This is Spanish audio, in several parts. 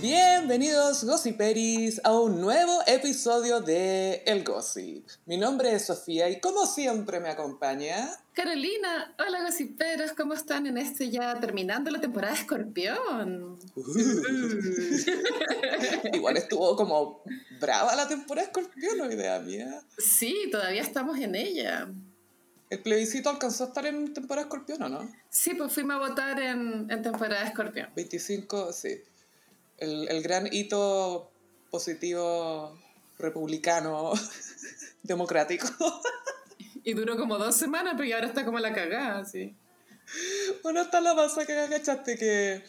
Bienvenidos Gossiperis a un nuevo episodio de El Gossip. Mi nombre es Sofía y como siempre me acompaña... Carolina, hola gossiperos, ¿cómo están en este ya terminando la temporada de Escorpión? Igual estuvo como brava la temporada de Escorpión, no idea mía. Sí, todavía estamos en ella. ¿El plebiscito alcanzó a estar en temporada de Escorpión o no? Sí, pues fuimos a votar en, en temporada de Escorpión. 25, sí. El, el gran hito positivo republicano democrático. Y duró como dos semanas, pero ahora está como la cagada, sí. Bueno, está la masa que cachaste que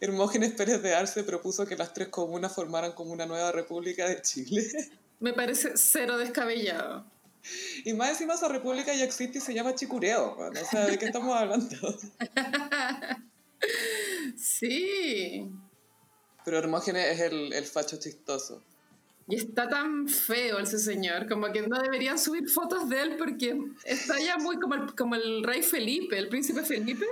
Hermógenes Pérez de Arce propuso que las tres comunas formaran como una nueva república de Chile. Me parece cero descabellado. Y más encima esa república ya existe y se llama Chicureo. bueno, o sea, ¿de qué estamos hablando? Sí. Pero Hermógenes es el, el facho chistoso. Y está tan feo ese señor, como que no deberían subir fotos de él porque está ya muy como el, como el rey Felipe, el príncipe Felipe.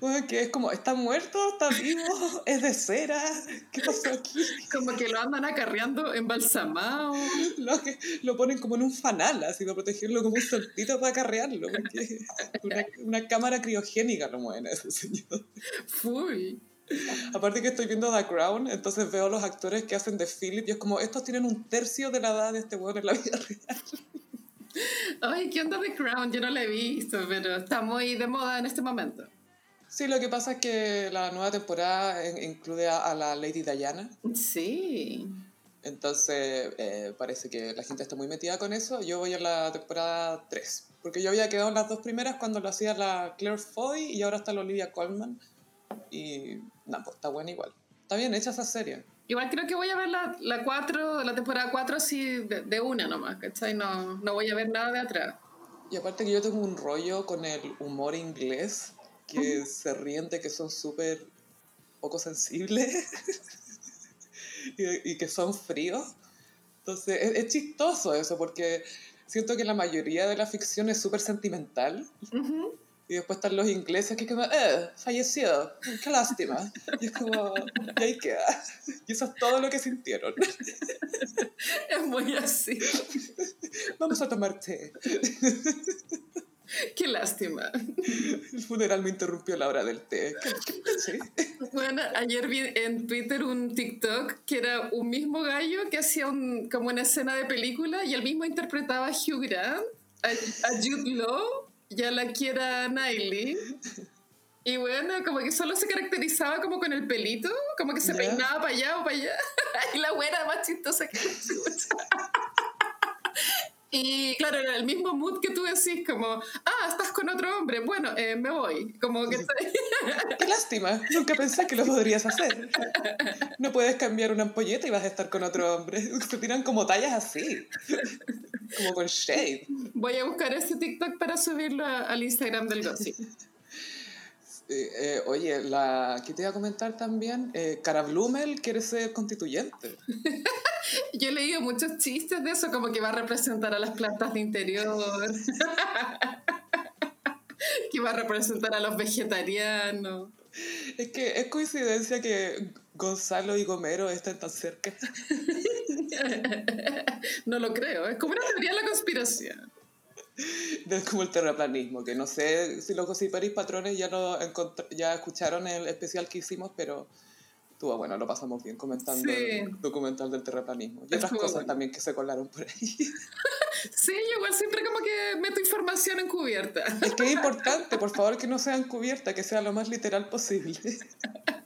Bueno, que es como, ¿está muerto? ¿Está vivo? ¿Es de cera? ¿Qué pasó aquí? Como que lo andan acarreando embalsamado. Lo, que, lo ponen como en un fanal, así para protegerlo como un soltito para acarrearlo. Porque una, una cámara criogénica lo mueven a ese señor. Fui. Aparte que estoy viendo The Crown, entonces veo los actores que hacen de Philip y es como, estos tienen un tercio de la edad de este weón en la vida real. Ay, ¿qué onda The Crown? Yo no la he visto, pero está muy de moda en este momento. Sí, lo que pasa es que la nueva temporada in- incluye a, a la Lady Diana, Sí. entonces eh, parece que la gente está muy metida con eso. Yo voy a la temporada 3, porque yo había quedado en las dos primeras cuando lo hacía la Claire Foy y ahora está la Olivia Colman. Y nada, pues está buena igual. Está bien hecha esa serie. Igual creo que voy a ver la, la, cuatro, la temporada 4 así de, de una nomás, ¿cachai? No, no voy a ver nada de atrás. Y aparte que yo tengo un rollo con el humor inglés, que se ríen de que son súper poco sensibles y, y que son fríos. Entonces es, es chistoso eso, porque siento que la mayoría de la ficción es súper sentimental. Ujú. Y después están los ingleses que como, eh, falleció, qué lástima. Y es como, y ahí queda. Y eso es todo lo que sintieron. Es muy así. Vamos a tomar té. Qué lástima. El funeral me interrumpió la hora del té. Bueno, ayer vi en Twitter un TikTok que era un mismo gallo que hacía un, como una escena de película y él mismo interpretaba a Hugh Grant, a, a Jude Law y a la Kiera Knightley. Y bueno, como que solo se caracterizaba como con el pelito, como que se Ya. peinaba para allá o para allá. Y la buena más chistosa que la chucha. Y claro, era el mismo mood que tú decís, como, ah, estás con otro hombre, bueno, eh, me voy. Como que Qué lástima, nunca pensé que lo podrías hacer. No puedes cambiar una ampolleta y vas a estar con otro hombre. Se tiran como tallas así, como con shade. Voy a buscar ese TikTok para subirlo a- al Instagram del Gossip. Eh, eh, oye, la que te iba a comentar también, eh, Cara Blumel quiere ser constituyente. Yo he leído muchos chistes de eso, como que va a representar a las plantas de interior, que va a representar a los vegetarianos. Es que es coincidencia que Gonzalo y Gomero estén tan cerca. No lo creo, es como una teoría de la conspiración. Es como el terraplanismo, que no sé si los gossiperis patrones ya, lo ya escucharon el especial que hicimos, pero estuvo bueno, lo pasamos bien comentando Sí. el documental del terraplanismo. Y otras cosas bueno. también que se colaron por ahí. Sí, yo igual siempre como que meto información encubierta. Es que es importante, por favor, que no sean cubiertas, que sea lo más literal posible.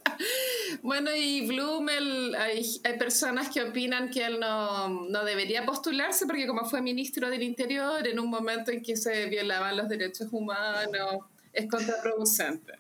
Bueno, y Blumel, hay, hay personas que opinan que él no, no debería postularse porque como fue ministro del Interior en un momento en que se violaban los derechos humanos, es contraproducente.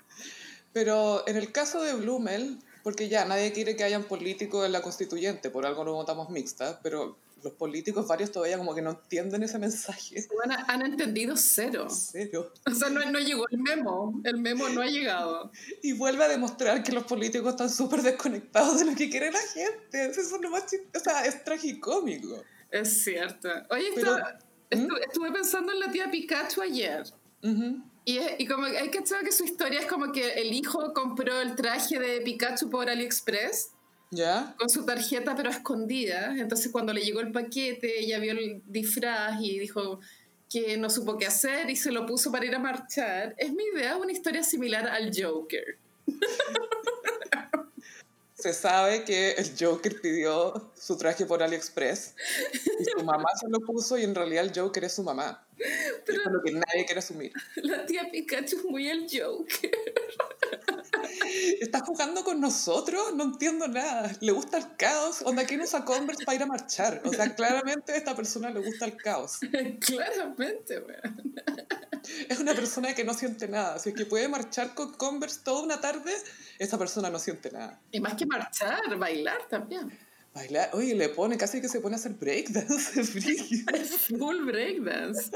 Pero en el caso de Blumel, porque ya nadie quiere que hayan políticos en la constituyente, por algo no votamos mixta, pero los políticos varios todavía como que no entienden ese mensaje. Bueno, han entendido cero. Cero. O sea, no, no llegó el memo. El memo no ha llegado. Y vuelve a demostrar que los políticos están súper desconectados de lo que quiere la gente. Eso es lo más O sea, es tragicómico. Es cierto. Oye, Pero- esto- estu- estuve pensando en la tía Pikachu ayer. Ujú. Y, es- y como hay que saber que su historia es como que el hijo compró el traje de Pikachu por AliExpress ¿Ya? con su tarjeta pero escondida. Entonces cuando le llegó el paquete, ella vio el disfraz y dijo que no supo qué hacer y se lo puso para ir a marchar. Es mi idea, una historia similar al Joker. Se sabe que el Joker pidió su traje por AliExpress y su mamá se lo puso y en realidad el Joker es su mamá. Es lo que nadie quiere asumir. La tía Pikachu es muy el Joker. ¿Está jugando con nosotros? No entiendo nada. ¿Le gusta el caos? Onda, ¿quién usa Converse para ir a marchar? O sea, claramente a esta persona le gusta el caos. Claramente, weón. Es una persona que no siente nada. Si es que puede marchar con Converse toda una tarde, esa persona no siente nada. Y más que marchar, bailar también. Bailar, oye, le pone, casi que se pone a hacer breakdance. Full breakdance.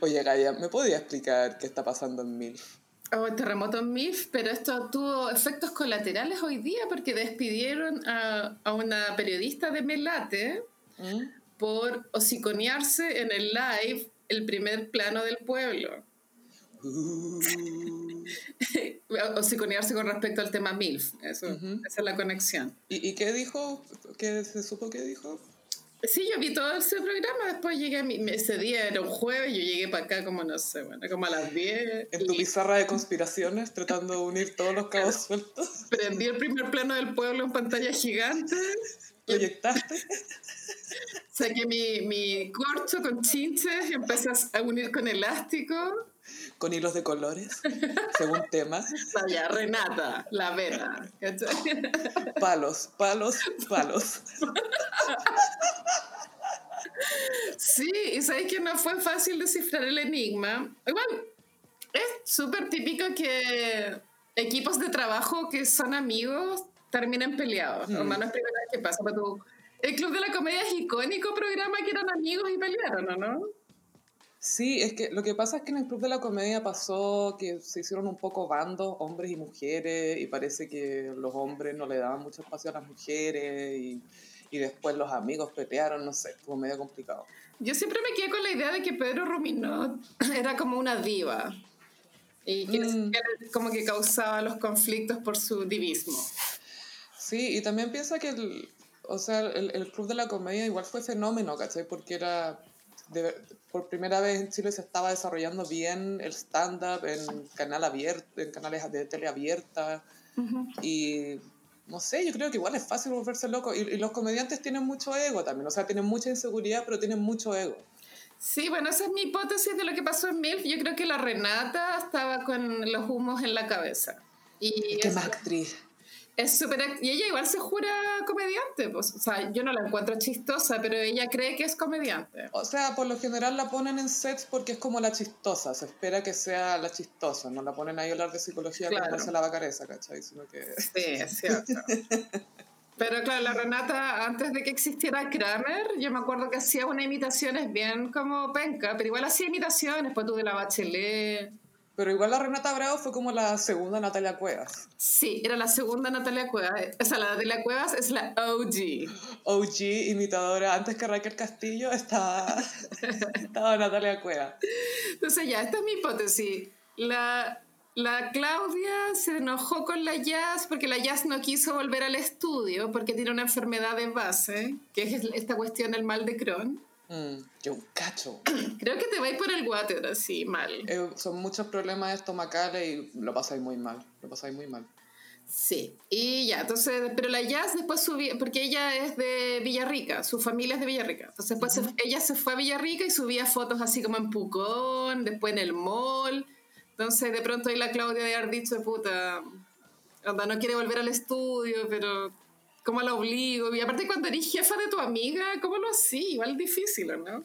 Oye, Gaia, ¿me podía explicar qué está pasando en MILF? Oh, terremoto en MIF, pero esto tuvo efectos colaterales hoy día porque despidieron a, a una periodista de Melate ¿Mm? por hociconearse en el live el primer plano del pueblo. Uh, hociconearse con respecto al tema MILF. Eso. Esa es la conexión. ¿Y, y qué dijo? ¿Qué se supo que dijo? Sí, yo vi todo ese programa, después llegué a mi, ese día, era un jueves, yo llegué para acá como, no sé, bueno, como a las 10. En tu y pizarra de conspiraciones, tratando de unir todos los cabos sueltos, prendí el primer plano del pueblo en pantalla gigante. proyectaste. Saqué mi, mi corcho con chinches y empecé a unir con elástico. Con hilos de colores, según tema. Vaya, Renata, la. ¿cachai? Palos, palos, palos. Sí, y sabéis que no fue fácil descifrar el enigma. Igual, es súper típico que equipos de trabajo que son amigos terminen peleados. Hmm. Hermano, es primera vez que pasa. Pero tú- el Club de la Comedia es icónico programa que eran amigos y pelearon, ¿o no? Sí, es que lo que pasa es que en el Club de la Comedia pasó que se hicieron un poco bandos, hombres y mujeres, y parece que los hombres no le daban mucho espacio a las mujeres, y, y después los amigos pelearon, no sé, estuvo medio complicado. Yo siempre me quedé con la idea de que Pedro Ruminot era como una diva. Y que Mm. como que causaba los conflictos por su divismo. Sí, y también piensa que el, o sea, el, el Club de la Comedia igual fue fenómeno, ¿cachai? Porque era, de- por primera vez en Chile se estaba desarrollando bien el stand-up en, canal abierto, en canales de tele abierta, y no sé, yo creo que igual es fácil volverse loco, y, y los comediantes tienen mucho ego también, o sea, tienen mucha inseguridad, pero tienen mucho ego. Sí, bueno, esa es mi hipótesis de lo que pasó en MILF. Yo creo que la Renata estaba con los humos en la cabeza. Y ¿Qué es- más actriz? Es súper... Y ella igual se jura comediante. Pues. O sea, yo no la encuentro chistosa, pero ella cree que es comediante. O sea, por lo general la ponen en sets porque es como la chistosa, se espera que sea la chistosa, no la ponen ahí a hablar de psicología Claro. como se la vacareza, ¿cachai? Sino que... Sí, es cierto. Pero claro, la Renata, antes de que existiera Kramer, yo me acuerdo que hacía unas imitaciones bien como penca, pero igual hacía imitaciones, pues tú de la Bachelet. Pero igual la Renata Bravo fue como la segunda Natalia Cuevas. Sí, era la segunda Natalia Cuevas. O sea, la Natalia Cuevas es la OG. OG, imitadora, antes que Raquel Castillo estaba, estaba Natalia Cuevas. Entonces ya, esta es mi hipótesis. La, la Claudia se enojó con la Jazz porque la Jazz no quiso volver al estudio porque tiene una enfermedad de base, que es esta cuestión del mal de Crohn. Mm, que un cacho. Creo que te va a ir por el water así, mal. Eh, son muchos problemas estomacales y lo pasáis muy mal, lo pasáis muy mal. Sí, y ya, entonces, pero la Jazz después subía, porque ella es de Villarrica, su familia es de Villarrica. Entonces, después se- ella se fue a Villarrica y subía fotos así como en Pucón, después en el mall. Entonces, de pronto ahí la Claudia de haber dicho, puta, onda, no quiere volver al estudio, pero ¿cómo la obligo? Y aparte, cuando eres jefa de tu amiga, ¿cómo lo así? Igual difícil, ¿o ¿no?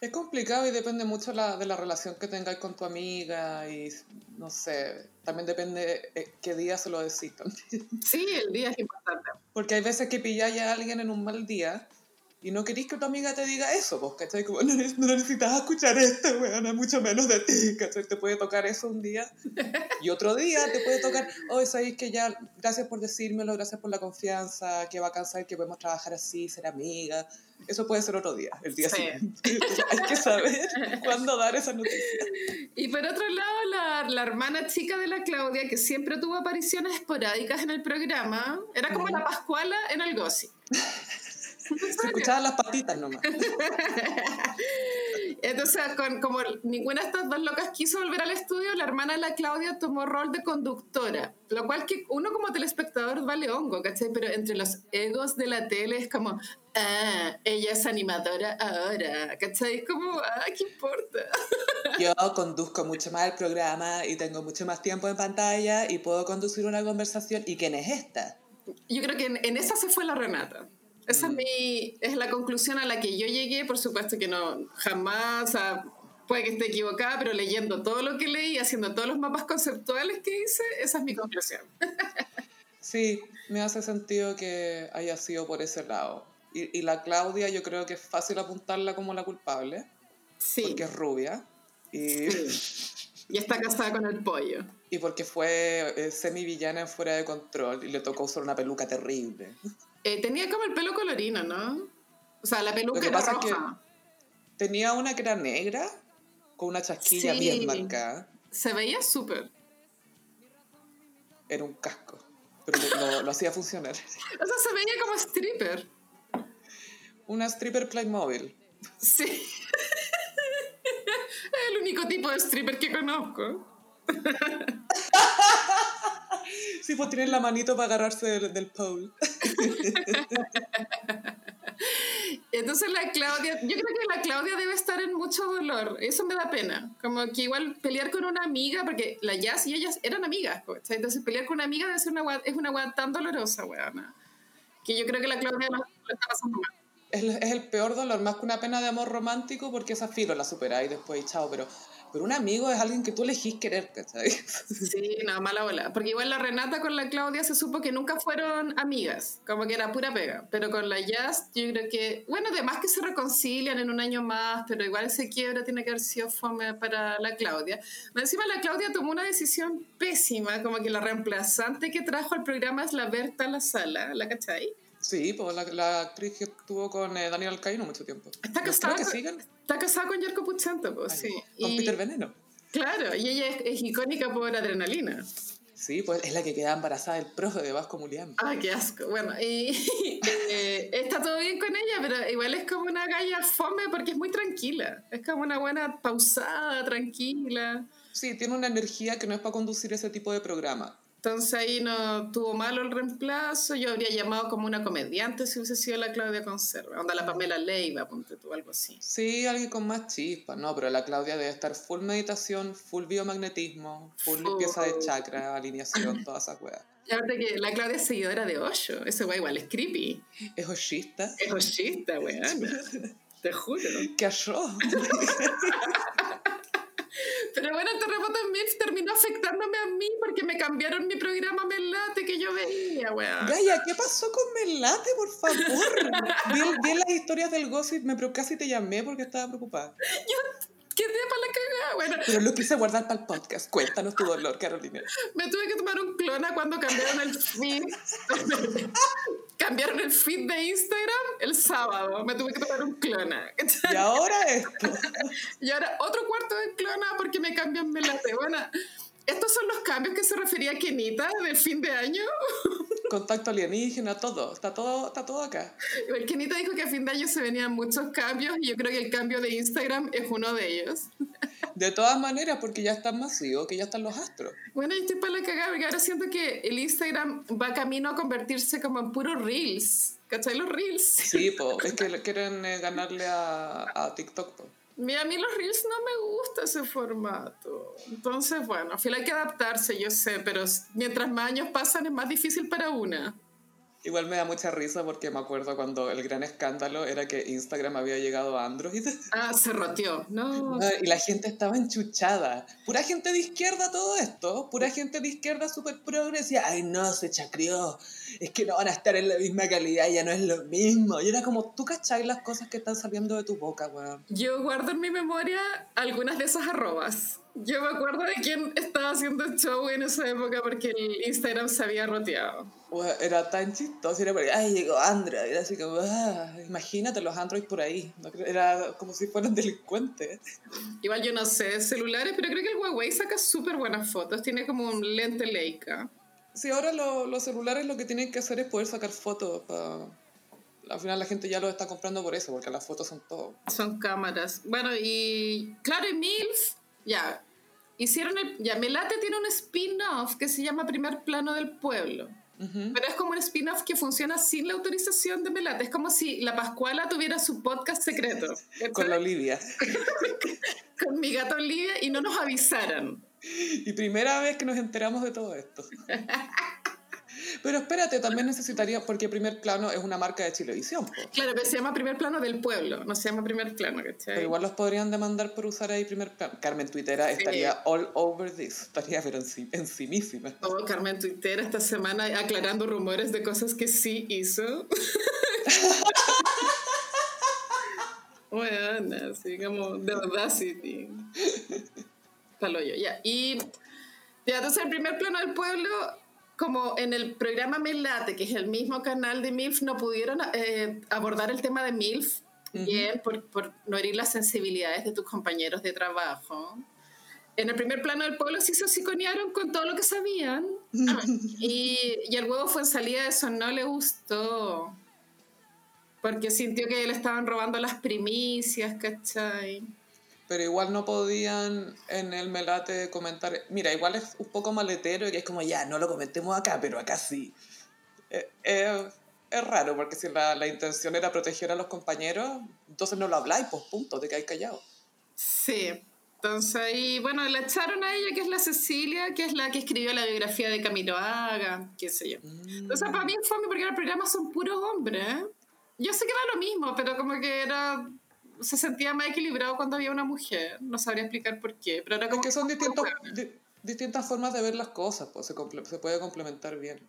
Es complicado y depende mucho la, de la relación que tengáis con tu amiga y no sé, también depende eh, qué día se lo decís también. Sí, el día es importante. Porque hay veces que pilláis a alguien en un mal día Y no querís que tu amiga te diga eso, pues, ¿cachai? Como, no, no necesitas escuchar esto, weón, mucho menos de ti, ¿cachai? Te puede tocar eso un día y otro día te puede tocar, oh, sabéis que ya, gracias por decírmelo, gracias por la confianza, que va a cansar que podemos trabajar así, ser amigas. Eso puede ser otro día, el día Sí. siguiente. Entonces, hay que saber cuándo dar esa noticia. Y por otro lado, la, la hermana chica de la Claudia, que siempre tuvo apariciones esporádicas en el programa, era como la Pascuala en el Gossip. Se escuchaban las patitas nomás. Entonces, con, como ninguna de estas dos locas quiso volver al estudio, la hermana de la Claudia tomó rol de conductora, lo cual que uno como telespectador vale hongo, ¿cachai? Pero entre los egos de la tele es como, ah, ella es animadora ahora, ¿cachai? Es como, ah, ¿qué importa? Yo conduzco mucho más el programa y tengo mucho más tiempo en pantalla y puedo conducir una conversación. ¿Y quién es esta? Yo creo que en, en esa se fue la Renata. Esa Mm. es, mi, es la conclusión a la que yo llegué, por supuesto que no, jamás, o sea, puede que esté equivocada, pero leyendo todo lo que leí, haciendo todos los mapas conceptuales que hice, esa es mi conclusión. Sí, me hace sentido que haya sido por ese lado. Y, y la Claudia yo creo que es fácil apuntarla como la culpable, Sí, porque es rubia. Y, sí. y está casada con el pollo. y porque fue eh, semi-villana en Fuera de Control y le tocó usar una peluca terrible. Eh, tenía como el pelo colorino, ¿no? O sea, la peluca era pasa es que- roja. Tenía una que era negra, con una chasquilla Sí. bien marcada. Se veía súper. Era un casco, pero lo, lo- lo hacía funcionar. O sea, se veía como stripper. Una stripper Playmobil. Sí. es el único tipo de stripper que conozco. Sí, pues tienen la manito para agarrarse del, del pole. Entonces la Claudia, yo creo que la Claudia debe estar en mucho dolor. Eso me da pena. Como que igual pelear con una amiga, porque la Jazz y ellas eran amigas. Entonces pelear con una amiga debe ser una es una weá tan dolorosa, weona. Que yo creo que la Claudia lo, lo está pasando mal. Es, es el peor dolor, más que una pena de amor romántico, porque esa filo la superáis después y chao. Pero, pero un amigo es alguien que tú elegís querer, ¿cachai? Sí, no, mala bola. Porque igual la Renata con la Claudia se supo que nunca fueron amigas, como que era pura pega. Pero con la Jazz, yo creo que, bueno, además que se reconcilian en un año más, pero igual ese quiebra tiene que haber sido fome para la Claudia. Encima la Claudia tomó una decisión pésima, como que la reemplazante que trajo al programa es la Berta La Sala, ¿la cachai? Sí, pues la, la actriz que estuvo con eh, Daniel Alcaíno mucho tiempo. Está casada, que siguen está casada con Yerko Puchento, pues Ay, sí. con Y- Peter Veneno. Claro, y ella es, es icónica por adrenalina. Sí, pues es la que queda embarazada del profe de Vasco Mulián. Ah, qué asco. Bueno, y eh, está todo bien con ella, pero igual es como una galla fome porque es muy tranquila. Es como una buena pausada, tranquila. Sí, tiene una energía que no es para conducir ese tipo de programa. Entonces ahí no tuvo malo el reemplazo. Yo habría llamado como una comediante si hubiese sido la Claudia Conserva. Onda la Pamela Leiva, ponte tú, algo así. Sí, alguien con más chispa, no, pero la Claudia debe estar full meditación, full biomagnetismo, full limpieza de chakra, alineación, todas esas weas. Y aparte que la Claudia es seguidora de Osho. Ese güey igual es creepy. Es hoshista. Es oshista, weón. Te juro. ¿Qué arroz? Pero bueno, el terremoto en MILF terminó afectándome a mí porque me cambiaron mi programa Melate que yo veía, weón. Gaya, ¿qué pasó con Melate, por favor? Vi, vi las historias del gossip, me casi te llamé porque estaba preocupada. Yo quedé para la cagada. Bueno, Pero lo quise guardar para el podcast. Cuéntanos tu dolor, Carolina. me tuve que tomar un clona cuando cambiaron el feed. cambiaron el feed de Instagram el sábado. Me tuve que tomar un clona. Y ahora esto. Y ahora otro cuarto de clona porque me cambian Melate. Bueno, estos son los cambios que se refería Kenita del fin de año. Contacto alienígena, todo. Está todo, está todo acá. El Kenita dijo que a fin de año se venían muchos cambios y yo creo que el cambio de Instagram es uno de ellos. De todas maneras, porque ya están masivos, que ya están los astros. Bueno, y estoy para la cagada porque ahora siento que el Instagram va camino a convertirse como en puro Reels. ¿Cachai? Los Reels. Sí, po, es que quieren eh, ganarle a, a TikTok. Po. Mira, a mí los Reels no me gusta ese formato. Entonces, bueno, al final hay que adaptarse, yo sé, pero mientras más años pasan es más difícil para una. Igual me da mucha risa porque me acuerdo cuando el gran escándalo era que Instagram había llegado a Android. Ah, se roteó, no. Y la gente estaba enchuchada. Pura gente de izquierda todo esto. Pura gente de izquierda súper progresiva. Ay, no, se chacrió. Es que no van a estar en la misma calidad, ya no es lo mismo. Y era como, tú cachai las cosas que están saliendo de tu boca, weón. Yo guardo en mi memoria algunas de esas arrobas. Yo me acuerdo de quién estaba haciendo show en esa época porque el Instagram se había roteado. Era tan chistoso, era porque, ay, llegó Android, era así como, ah, imagínate los Android por ahí, era como si fueran delincuentes. Igual yo no sé celulares, pero creo que el Huawei saca súper buenas fotos, tiene como un lente Leica. Sí, ahora los celulares lo que tienen que hacer es poder sacar fotos Al final la gente ya lo está comprando por eso, porque las fotos son todo. Son cámaras. Bueno, y claro, y MILF ya, hicieron el, ya, Melate tiene un spin-off que se llama Primer Plano del Pueblo. Pero es como un spin-off que funciona sin la autorización de Melate. Es como si la Pascuala tuviera su podcast secreto. Con la Olivia. Con mi gato Olivia y no nos avisaran. Y primera vez que nos enteramos de todo esto. Pero espérate, también necesitaría, porque Primer Plano es una marca de Chilevisión. Claro, pero se llama Primer Plano del Pueblo, no se llama Primer Plano, ¿cachai? Pero igual los podrían demandar por usar ahí Primer Plano. Carmen Twittera estaría all over this, estaría pero encimísima. Oh, Carmen Twittera esta semana aclarando rumores de cosas que sí hizo. bueno, así como The Audacity. Palo yo, ya. Y ya, entonces el primer plano del pueblo como en el programa Melate, que es el mismo canal de MILF, no pudieron eh, abordar el tema de MILF bien por, por, no herir las sensibilidades de tus compañeros de trabajo. En el primer plano del pueblo sí se psiconearon con todo lo que sabían. y, y el huevo fue en salida, eso no le gustó. Porque sintió que le estaban robando las primicias, ¿cachai? Pero igual no podían en el Melate comentar, mira, igual es un poco maletero y es como, ya, no lo comentemos acá, pero acá sí. Eh, eh, es raro, porque si la, la, intención era proteger a los compañeros, entonces no lo habláis, pues punto, te quedáis callado. Sí, entonces ahí, bueno, la echaron a ella, que es la Cecilia, que es la que escribió la biografía de Camilo Haga, qué sé yo. Mm. Entonces para mí fue porque el programa son puros hombres. ¿eh? Yo sé que era lo mismo, pero como que era se sentía más equilibrado cuando había una mujer. No sabría explicar por qué. Pero era como que son distintos, distintas formas de ver las cosas, pues se, se, puede complementar bien.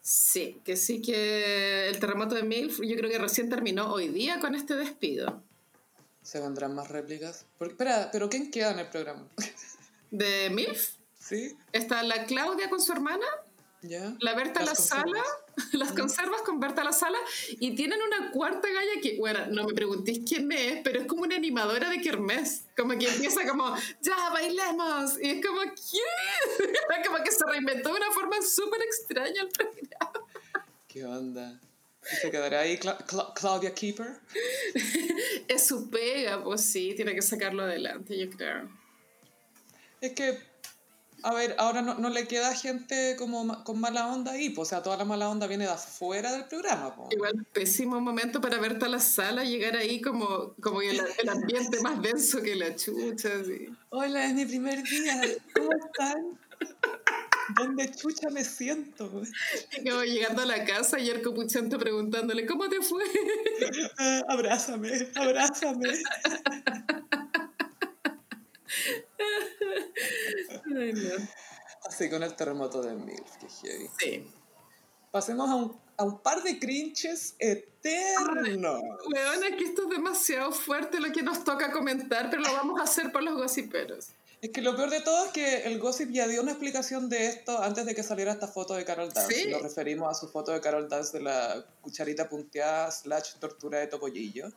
Sí, que sí que el terremoto de MILF yo creo que recién terminó hoy día con este despido. ¿Se vendrán más réplicas? espera, ¿pero quién queda en el programa? ¿De MILF? Sí. Está la Claudia con su hermana la Berta La Sala, las conservas con Berta La Sala, y tienen una cuarta galla que, bueno, no me preguntéis quién es, pero es como una animadora de Kermés, como que empieza como, ya, bailemos, y es como, ¿quién? como que se reinventó de una forma súper extraña el programa. ¿Qué onda? ¿Se quedará ahí Claudia Keeper? es su pega, pues sí, tiene que sacarlo adelante, yo creo. Es que a ver, ahora no, no, le queda gente como con mala onda ahí, pues, o sea, toda la mala onda viene de afuera del programa. Pues. Igual, pésimo momento para verte a la sala, llegar ahí como, como el, el ambiente más denso que la chucha. Hola, es mi primer día, ¿cómo están? ¿Dónde chucha me siento? Como llegando a la casa y el copuchante preguntándole, ¿cómo te fue? abrázame, abrázame. Así con el terremoto de MILF, que heavy. Sí. Pasemos a un, a un par de crinches eternos. Weón, aquí esto es demasiado fuerte lo que nos toca comentar, pero lo vamos a hacer por los gossiperos. Es que lo peor de todo es que el gossip ya dio una explicación de esto antes de que saliera esta foto de Carol Dance. ¿Sí? Nos referimos a su foto de Carol Dance de la cucharita punteada slash tortura de topollillo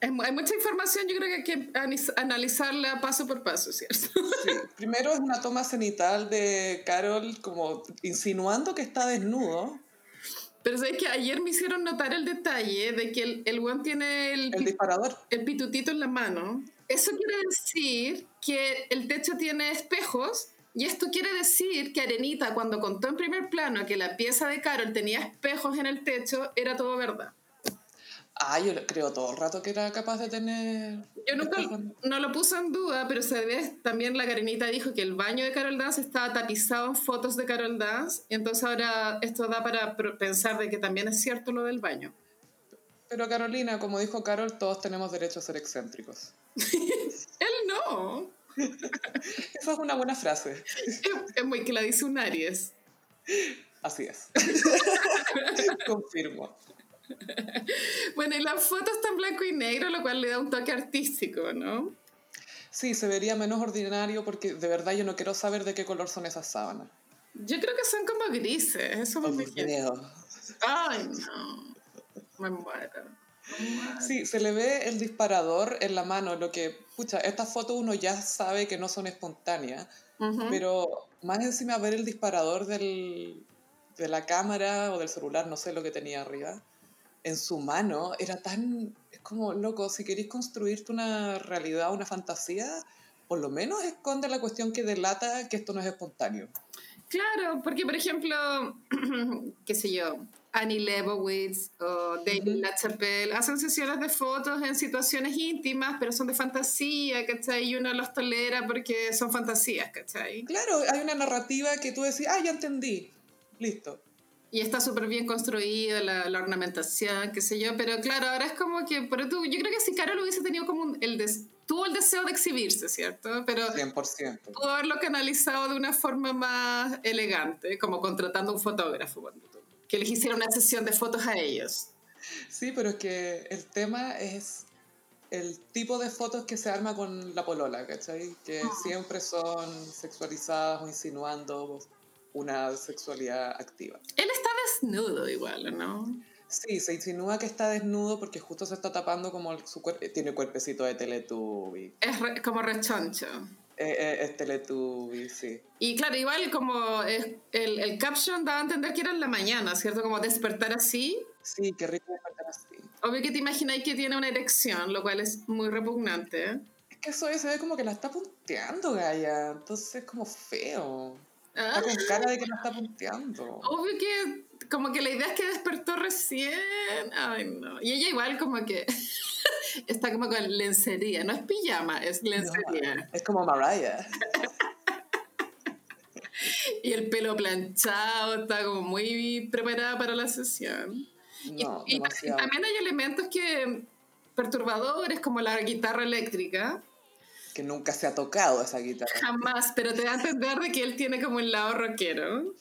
hay mucha información, yo creo que hay que analizarla paso por paso, ¿cierto? Sí. Primero es una toma cenital de Carol como insinuando que está desnudo. Pero sabes que ayer me hicieron notar el detalle de que el, el one tiene el, el disparador. El pitutito en la mano. Eso quiere decir que el techo tiene espejos y esto quiere decir que Arenita, cuando contó en primer plano que la pieza de Carol tenía espejos en el techo, era todo verdad. Ah, yo creo todo el rato que era capaz de tener... Yo nunca no lo puse en duda, pero se ve, también la Karenita dijo que el baño de Carol Dance estaba tapizado en fotos de Carol Dance, y entonces ahora esto da para pensar de que también es cierto lo del baño. Pero Carolina, como dijo Carol, todos tenemos derecho a ser excéntricos. Él no. Esa es una buena frase. Es, muy que la dice un Aries. Así es. Confirmo. Bueno, y la foto está en blanco y negro, lo cual le da un toque artístico, ¿no? Sí, se vería menos ordinario porque de verdad yo no quiero saber de qué color son esas sábanas. Yo creo que son como grises, eso me Ay, no. Me muero. Sí, se le ve el disparador en la mano, lo que, pucha, estas fotos uno ya sabe que no son espontáneas, pero más encima ver el disparador del, de la cámara o del celular, no sé lo que tenía arriba, en su mano era tan, es como, loco, si queréis construirte una realidad, una fantasía, por lo menos esconde la cuestión que delata que esto no es espontáneo. Claro, porque por ejemplo, qué sé yo, Annie Leibovitz o David LaChapelle hacen sesiones de fotos en situaciones íntimas, pero son de fantasía, ¿cachai? Y uno los tolera porque son fantasías, ¿cachai? Claro, hay una narrativa que tú decís, ah, ya entendí, listo. Y está súper bien construida la, la, ornamentación, qué sé yo, pero claro, ahora es como que, pero tú, yo creo que si Carol hubiese tenido como el tuvo el deseo de exhibirse, ¿cierto? Pero 100%. Pudo haberlo canalizado de una forma más elegante, como contratando un fotógrafo, que les hiciera una sesión de fotos a ellos. Sí, pero es que el tema es el tipo de fotos que se arma con la polola, ¿cachai? Que ah. siempre son sexualizadas o insinuando una sexualidad activa. Él está desnudo igual, ¿no? Sí, se insinúa que está desnudo porque justo se está tapando como su cuerpo, tiene cuerpecito de Teletubby. Es como rechoncho. Eh, eh, es Teletubby, sí. Y claro, igual como el, el caption daba a entender que era en la mañana, ¿cierto? Como despertar así. Sí, qué rico despertar así. Obvio que te imagináis que tiene una erección, lo cual es muy repugnante. Es que eso se ve como que la está punteando, Gaia. Entonces es como feo. Está con cara de que no está punteando. Obvio que como que la idea es que despertó recién. Ay, no. Y ella igual como que está como con lencería. No es pijama, es lencería. es como Mariah. y el pelo planchado, está como muy preparada para la sesión. No, y, y también hay elementos que perturbadores como la guitarra eléctrica que nunca se ha tocado esa guitarra. Jamás, pero te da a entender de que él tiene como un lado rockero.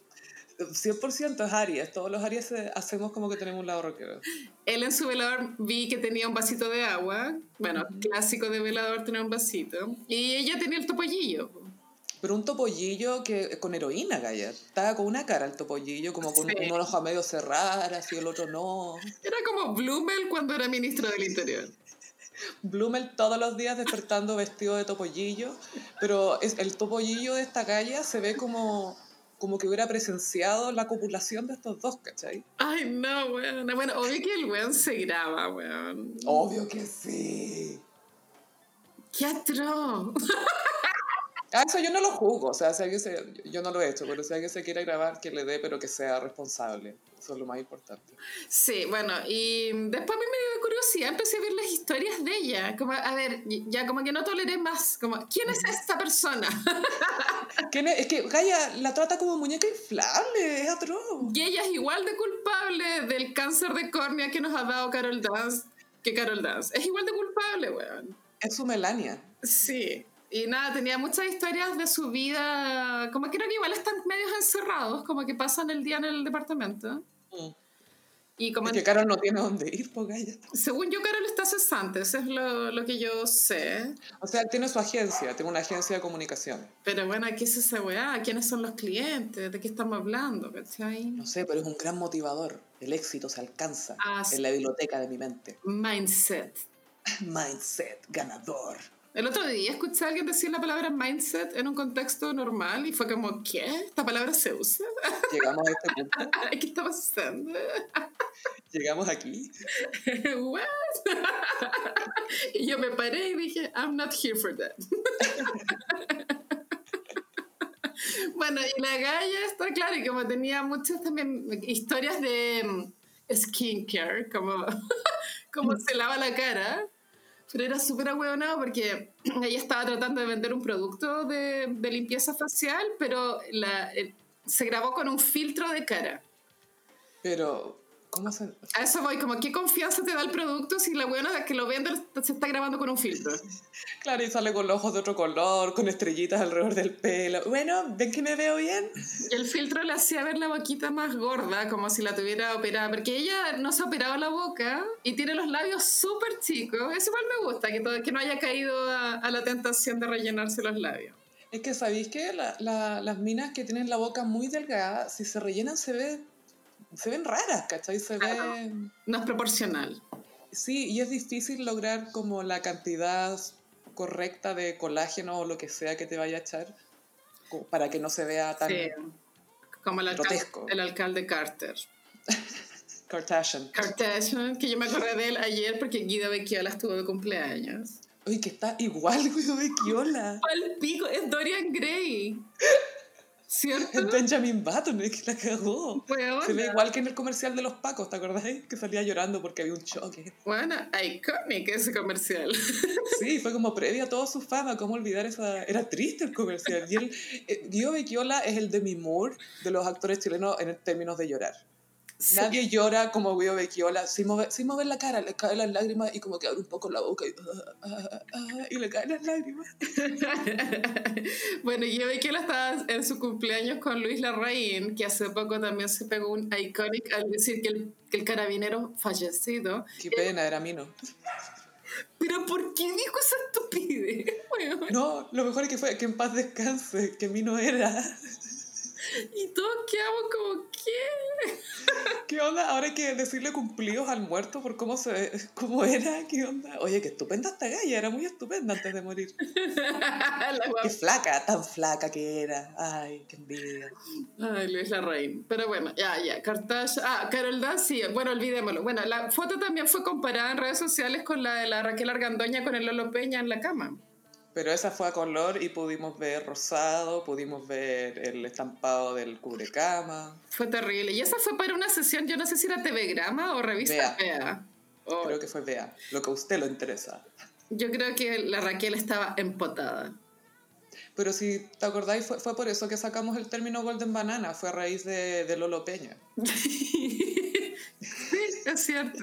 100% es Aries, todos los Aries hacemos como que tenemos un lado rockero. Él en su velador vi que tenía un vasito de agua, bueno, clásico de velador tener un vasito, y ella tenía el topollillo. Pero un topollillo que con heroína, Gaya. Estaba con una cara el topollillo, como con un ojo a medio cerrar, así el otro no. Era como Blumel cuando era ministro del Interior. Blumel todos los días despertando vestido de topollillo, pero es, el topollillo de esta calle se ve como, como que hubiera presenciado la copulación de estos dos, ¿cachai? Ay, no, weón. Bueno, obvio que el weón se graba, weón. Obvio que sí. ¡Qué atroz! Ah, eso yo no lo juzgo, o sea, si alguien se, yo no lo he hecho, pero si alguien se quiere grabar, que le dé, pero que sea responsable. Eso es lo más importante. Sí, bueno, y después a mí me dio curiosidad, empecé a ver las historias de ella. Como, a ver, ya como que no toleré más. Como, ¿quién es esta persona? ¿Quién es? es que Gaia la trata como muñeca inflable, es atroz. Y ella es igual de culpable del cáncer de córnea que nos ha dado Carol Dance que Carol Dance. Es igual de culpable, weón. Es su Melania. Sí. Y nada, tenía muchas historias de su vida, como que que igual están medios encerrados, como que pasan el día en el departamento. Mm. Y como que Carol no tiene dónde ir, porque Según yo, Carol está cesante, eso es lo, lo, que yo sé. O sea, tiene su agencia, tiene una agencia de comunicación. Pero bueno, ¿qué es esa weá? ¿Quiénes son los clientes? ¿De qué estamos hablando? No sé, pero es un gran motivador. El éxito se alcanza ah, en la biblioteca de mi mente. Mindset. Mindset, ganador. El otro día escuché a alguien decir la palabra mindset en un contexto normal y fue como, ¿qué? ¿Esta palabra se usa? Llegamos a este punto. ¿Qué está pasando? Llegamos aquí. What? y yo me paré y dije, I'm not here for that. bueno, y la galla está claro, y como tenía muchas también historias de mm, skincare, como cómo se lava la cara. Pero era súper ahueonado porque ella estaba tratando de vender un producto de, limpieza facial, pero la, eh, se grabó con un filtro de cara. Pero, ¿cómo se...? A eso voy, como qué confianza te da el producto si la buena que lo vende se está grabando con un filtro. Claro, y sale con los ojos de otro color, con estrellitas alrededor del pelo. Bueno, ¿ven que me veo bien? Y el filtro le hacía ver la boquita más gorda, como si la tuviera operada, porque ella no se ha operado la boca y tiene los labios súper chicos. Eso igual me gusta, que, todo- que no haya caído a, a la tentación de rellenarse los labios. Es que, ¿sabéis que las minas que tienen la boca muy delgada, si se rellenan se ve... Se ven raras, ¿cachai? Se. No es proporcional. Sí, y es difícil lograr como la cantidad correcta de colágeno o lo que sea que te vaya a echar para que no se vea tan Sí. Como el alcalde, grotesco. el alcalde Carter. Kardashian. Kardashian, que yo me acordé de él ayer porque Guido Becchiola estuvo de cumpleaños. Uy, que está igual, Guido Becchiola. ¡Al pico! Es Dorian Gray. ¿Cierto? Benjamin Button, es que la cagó. Weona. Se ve igual que en el comercial de los Pacos, ¿te acordáis? Que salía llorando porque había un choque. Bueno, iconic ese comercial. Sí, fue como previo a toda su fama, ¿cómo olvidar esa...? Era triste el comercial. Y él, eh, Guido Becchiola es el Demi Moore de los actores chilenos en términos de llorar. Sí. Nadie llora como Guido Becchiola sin mover, sin mover la cara, le caen las lágrimas y como que abre un poco la boca y, ah, ah, ah, y le caen las lágrimas. bueno, que él estaba en su cumpleaños con Luis Larraín, que hace poco también se pegó un iconic al decir que el, que el carabinero fallecido. Qué pena, era Mino. ¿Pero por qué dijo esa estupidez? weón? No, lo mejor es que fue que en paz descanse, que Mino era. Y todos quedamos como, ¿qué? ¿Qué onda? Ahora hay que decirle cumplidos al muerto por cómo, se, cómo era. ¿Qué onda? Oye, qué estupenda esta galla, era muy estupenda antes de morir. Qué flaca, tan flaca que era. Ay, qué envidia. Ay, Luis Larraín. Pero bueno, ya, ya. Kardashian. Ah, Carol Dance, sí. Bueno, olvidémoslo. Bueno, la foto también fue comparada en redes sociales con la de la Raquel Argandoña con el Lolo Peña en la cama. Pero esa fue a color y pudimos ver rosado, pudimos ver el estampado del cubrecama. Fue terrible. Y esa fue para una sesión, yo no sé si era TV Grama o revista Vea. Vea. Creo que fue Bea, lo que a usted lo interesa. Yo creo que la Raquel estaba empotada. Pero si te acordáis, fue, fue por eso que sacamos el término Golden Banana, fue a raíz de, de Lolo Peña. sí, es cierto.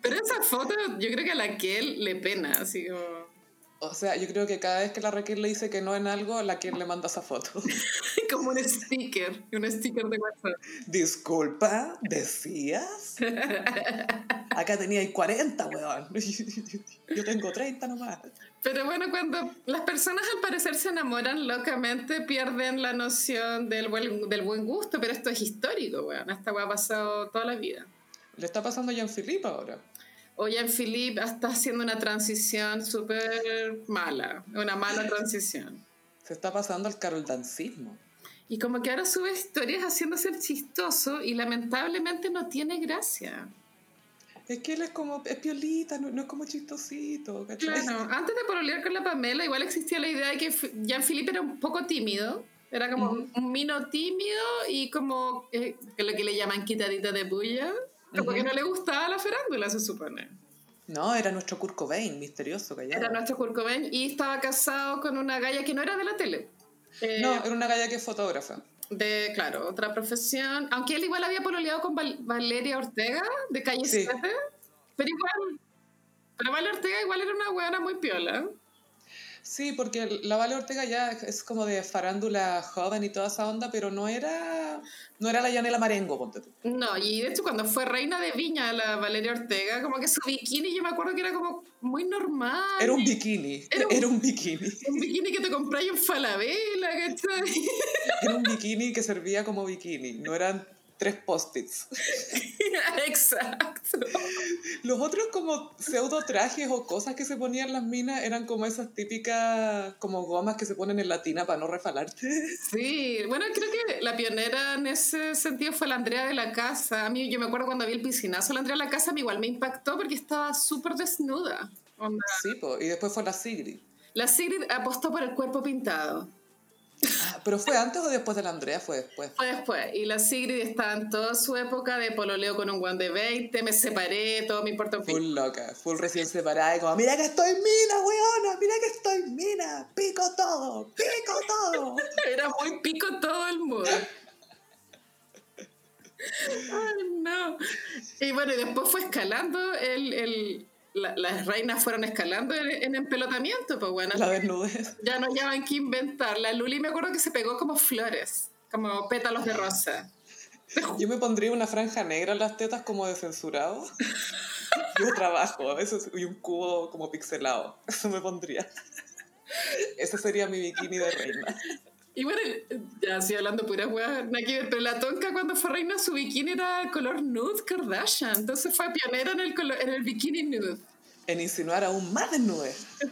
Pero esa foto, yo creo que a la Raquel le pena, así como... O sea, yo creo que cada vez que la Raquel le dice que no en algo, la Raquel le manda esa foto. Como un sticker, un sticker de WhatsApp. Disculpa, ¿decías? Acá teníais 40, weón. Yo tengo 30 nomás. Pero bueno, cuando las personas al parecer se enamoran locamente, pierden la noción del buen, del buen gusto, pero esto es histórico, weón. Esta weá ha pasado toda la vida. Le está pasando a Jean-Philippe ahora. O Jean-Philippe está haciendo una transición súper mala, una mala transición. Se está pasando al caroldancismo. Y como que ahora sube historias haciéndose el chistoso y lamentablemente no tiene gracia. Es que él es como, es piolita, no, no es como chistosito, ¿cachai? Claro, antes de pololear con la Pamela, igual existía la idea de que Jean-Philippe era un poco tímido. Era como Ujú. un mino tímido y como eh, lo que le llaman quitadita de bulla. Como Ujú. que no le gustaba la farándula, se supone. No, era nuestro Kurt Cobain, misterioso, callado. Era nuestro Kurt Cobain y estaba casado con una galla que no era de la tele. Eh, No, era una galla que es fotógrafa. De, claro, otra profesión. Aunque él igual había pololeado con Val- Valeria Ortega, de Calle Sí. 7. Pero igual... Pero Valeria Ortega igual era una hueona muy piola. Sí, porque la Vale Ortega ya es como de farándula joven y toda esa onda, pero no era, no era la Yanela Marengo, ponte tú. No, y de hecho cuando fue reina de Viña la Valeria Ortega, como que su bikini yo me acuerdo que era como muy normal. Era un bikini, Era un, bikini. Un bikini que te compráis en Falabella, ¿cachai? Era un bikini que servía como bikini, no eran tres post-its. Exacto. Los otros como pseudo trajes o cosas que se ponían las minas eran como esas típicas como gomas que se ponen en la tina para no refalarte. Sí, bueno, creo que la pionera en ese sentido fue la Andrea de la Casa. A mí, yo me acuerdo cuando vi el piscinazo la Andrea de la Casa, mí igual me impactó porque estaba súper desnuda. Onda. Sí, po, y después fue la Sigrid. La Sigrid apostó por el cuerpo pintado. Ah, ¿Pero fue antes o después de la Andrea? Fue después. Fue después. Y la Sigrid estaba en toda su época de pololeo con un guan de 20, me separé, todo me importa un pico. Full loca, full recién separada y como, mira que estoy mina, weona, mira que estoy mina, pico todo, pico todo. Era muy pico todo el mundo. Ay, no. Y bueno, y después fue escalando el... el la- las reinas fueron escalando en, en empelotamiento, pues bueno. La desnudez. Ya no hallaban que inventar. La Luli me acuerdo que se pegó como flores, como pétalos de rosa. Yo me pondría una franja negra en las tetas como de censurado. Yo trabajo a veces y un cubo como pixelado. Eso me pondría. Ese sería mi bikini de reina. Y bueno, ya así hablando puras weas, ver, pero la tonca cuando fue reina su bikini era color nude Kardashian, entonces fue pionera en el, color- en el bikini nude. En insinuar aún más desnudez.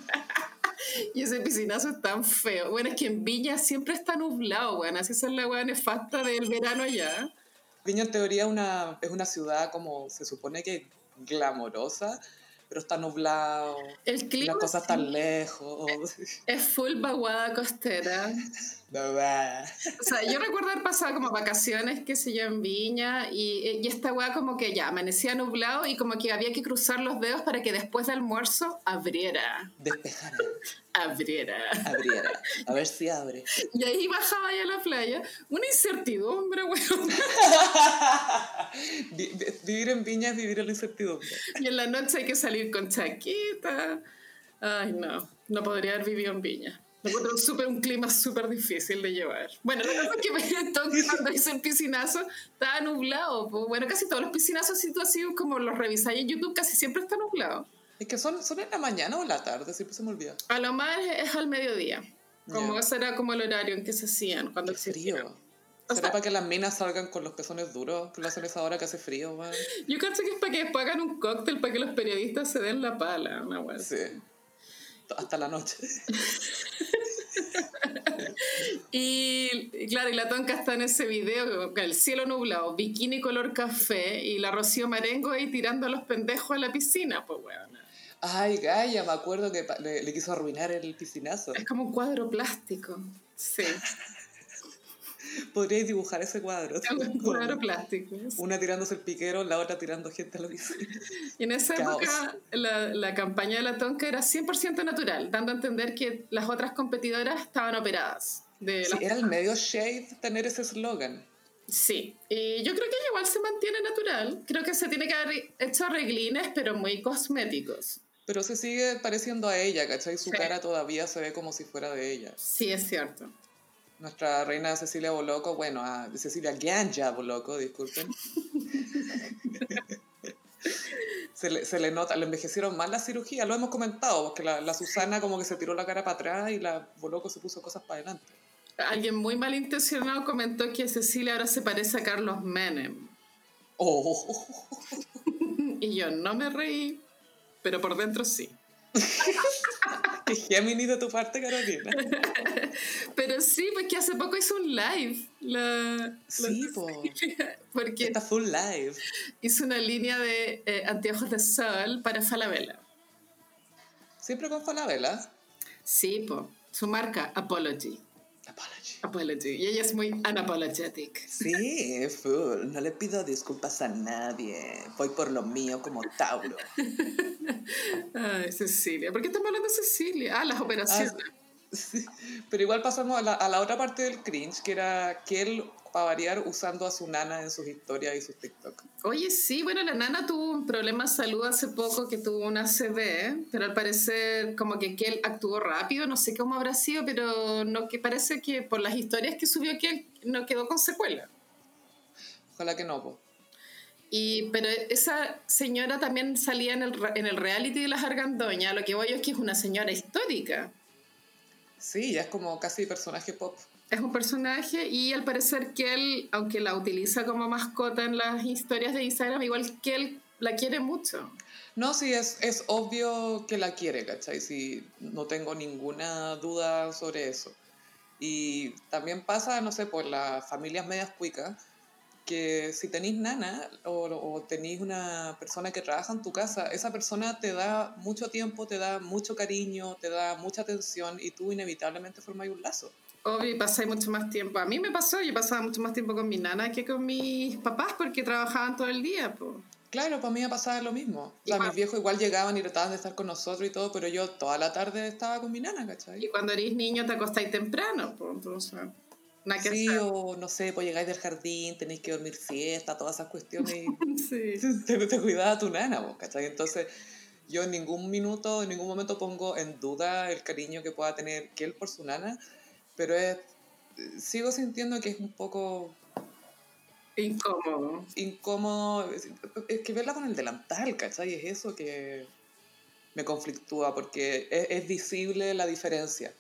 Y ese piscinazo es tan feo. Bueno, es que en Viña siempre está nublado, weón, así es la wea nefasta del verano allá. Viña en teoría una, es una ciudad como se supone que glamorosa, pero está nublado. El clima Las cosas están lejos. es full vaguada costera. O sea, yo recuerdo haber pasado como vacaciones, qué sé yo, en Viña, y, y esta weá como que ya amanecía nublado y como que había que cruzar los dedos para que después de almuerzo abriera, Despejar, abriera. abriera. A ver si abre. Y ahí bajaba ya a la playa. Una incertidumbre, weón. Vi- vi- Vivir en Viña es vivir en la incertidumbre. Y en la noche hay que salir con chaquita. Ay, no, no podría haber vivido en Viña. Encuentro súper un clima súper difícil de llevar. Bueno, la cosa es que entonces cuando hice el piscinazo estaba nublado. pues, Bueno, casi todos los piscinazos, si tú así como los revisáis en YouTube, casi siempre está nublado. Es que son, son en la mañana o en la tarde, siempre se me olvida. A lo más es, es al mediodía. Como Ya. ese era como el horario en que se hacían cuando Qué frío. O ¿Será sea- para que las minas salgan con los pezones duros? Que lo hacen esa hora que hace frío, weón. Yo creo que es para que después hagan un cóctel para que los periodistas se den la pala. Una así. Sí. Hasta la noche. Y claro, y la tonca está en ese video, el cielo nublado, bikini color café y la Rocío Marengo ahí tirando a los pendejos a la piscina, pues weón. Ay, Gaia, me acuerdo que le, le quiso arruinar el piscinazo. Es como un cuadro plástico. Sí, Podríais dibujar ese cuadro. un cuadro plástico. Una tirándose el piquero, la otra tirando gente a la piscina. Y en esa Caos. época la, la campaña de la tonca era 100% natural, dando a entender que las otras competidoras estaban operadas. De Sí, era el medio shade tener ese eslogan. Sí, y yo creo que igual se mantiene natural. Creo que se tiene que haber hecho arreglines, pero muy cosméticos. Pero se sigue pareciendo a ella, ¿cachai? Su Sí. cara todavía se ve como si fuera de ella. Sí, es cierto. Nuestra reina Cecilia Boloco, bueno, a Cecilia Ganja Boloco, disculpen. se, le, se le nota, le envejecieron mal la cirugía, lo hemos comentado, porque la, la Susana como que se tiró la cara para atrás y la Boloco se puso cosas para adelante. Alguien muy malintencionado comentó que Cecilia ahora se parece a Carlos Menem. Oh, Y yo no me reí, pero por dentro sí. qué Géminis de tu parte, Carolina. Pero sí, porque hace poco hizo un live. La, la Sí, po. Cecilia, porque Está full live. hizo una línea de eh, anteojos de sol para Falabella. Siempre con Falabella. Sí, po. Su marca, Apology. Apology. Y ella es muy unapologetic. Sí, full. No le pido disculpas a nadie. Voy por lo mío como Tauro. Ay, Cecilia. ¿Por qué estamos hablando de Cecilia? Ah, las operaciones. Sí, pero igual pasamos a la, a la otra parte del cringe, que era que él, para variar, usando a su nana en sus historias y sus TikTok. Oye, sí, bueno, la nana tuvo un problema de salud hace poco que tuvo una ACV, pero al parecer como que él actuó rápido, no sé cómo habrá sido, pero no que parece que por las historias que subió él no quedó con secuela. Ojalá que no, po. Y, pero esa señora también salía en el, en el reality de las argandoñas, lo que voy yo es que es una señora histórica. Sí, ya es como casi personaje pop. Es un personaje y al parecer que él, aunque la utiliza como mascota en las historias de Instagram, igual que él la quiere mucho. No, sí, es, es obvio que la quiere, ¿cachai? Sí, no tengo ninguna duda sobre eso. Y también pasa, no sé, por las familias medias cuicas, que si tenéis nana o, o tenéis una persona que trabaja en tu casa, esa persona te da mucho tiempo, te da mucho cariño, te da mucha atención y tú inevitablemente formáis un lazo. Obvio, y pasáis mucho más tiempo. A mí me pasó, yo pasaba mucho más tiempo con mi nana que con mis papás porque trabajaban todo el día. Pues. Claro, para mí me pasaba lo mismo. O sea, mis viejos igual llegaban y trataban de estar con nosotros y todo, pero yo toda la tarde estaba con mi nana, ¿cachai? Y cuando eres niño te acostáis temprano, pues entonces... Que sí, o no sé, pues llegáis del jardín, tenéis que dormir siesta, todas esas cuestiones. sí. te, te cuidaba tu nana, vos, ¿cachai? Entonces, yo en ningún minuto, en ningún momento pongo en duda el cariño que pueda tener él por su nana, pero es, sigo sintiendo que es un poco Incómodo. Incómodo. Es que verla con el delantal, ¿cachai? Es eso que me conflictúa porque es, visible la diferencia.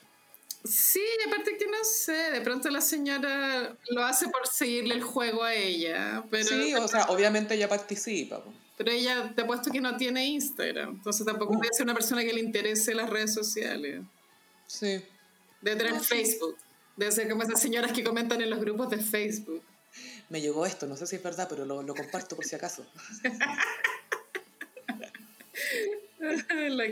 Sí, aparte que no sé, de pronto la señora lo hace por seguirle el juego a ella. Pero sí, o sea, obviamente ella participa. Pero ella te ha puesto que no tiene Instagram, entonces tampoco puede ser una persona que le interese las redes sociales. Sí. De tener Facebook, de ser como esas señoras que comentan en los grupos de Facebook me llegó esto, no sé si es verdad, pero lo, lo comparto por si acaso. La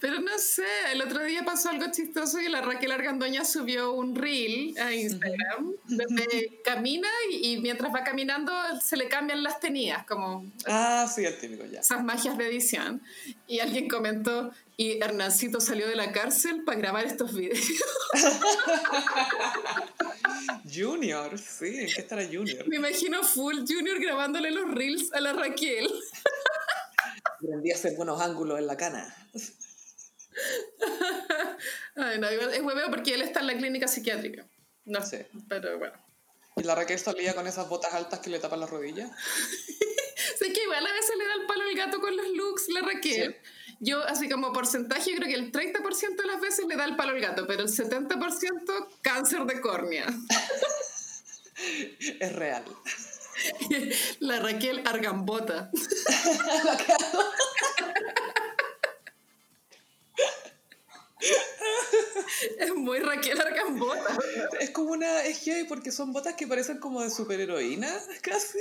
Pero no sé, el otro día pasó algo chistoso y la Raquel Argandoña subió un reel a Instagram donde camina y, mientras va caminando se le cambian las tenidas, como... Ah, sí, el típico ya. Esas magias de edición. Y alguien comentó, y Hernancito salió de la cárcel para grabar estos videos. Junior, sí, ¿en qué estará Junior? Me imagino full Junior grabándole los reels a la Raquel. Aprendí a hacer buenos ángulos en la cana. Ay, no, es hueveo porque él está en la clínica psiquiátrica. No sé, pero bueno. ¿Y la Raquel salía con esas botas altas que le tapan las rodillas? sé que igual a veces le da el palo al gato con los looks, la Raquel. Yo, así como porcentaje, creo que el 30% de las veces le da el palo al gato, pero el 70% cáncer de córnea. es real. La Raquel Argambota. es muy Raquel Argambota. Es como una. Es que porque son botas que parecen como de superheroína, casi.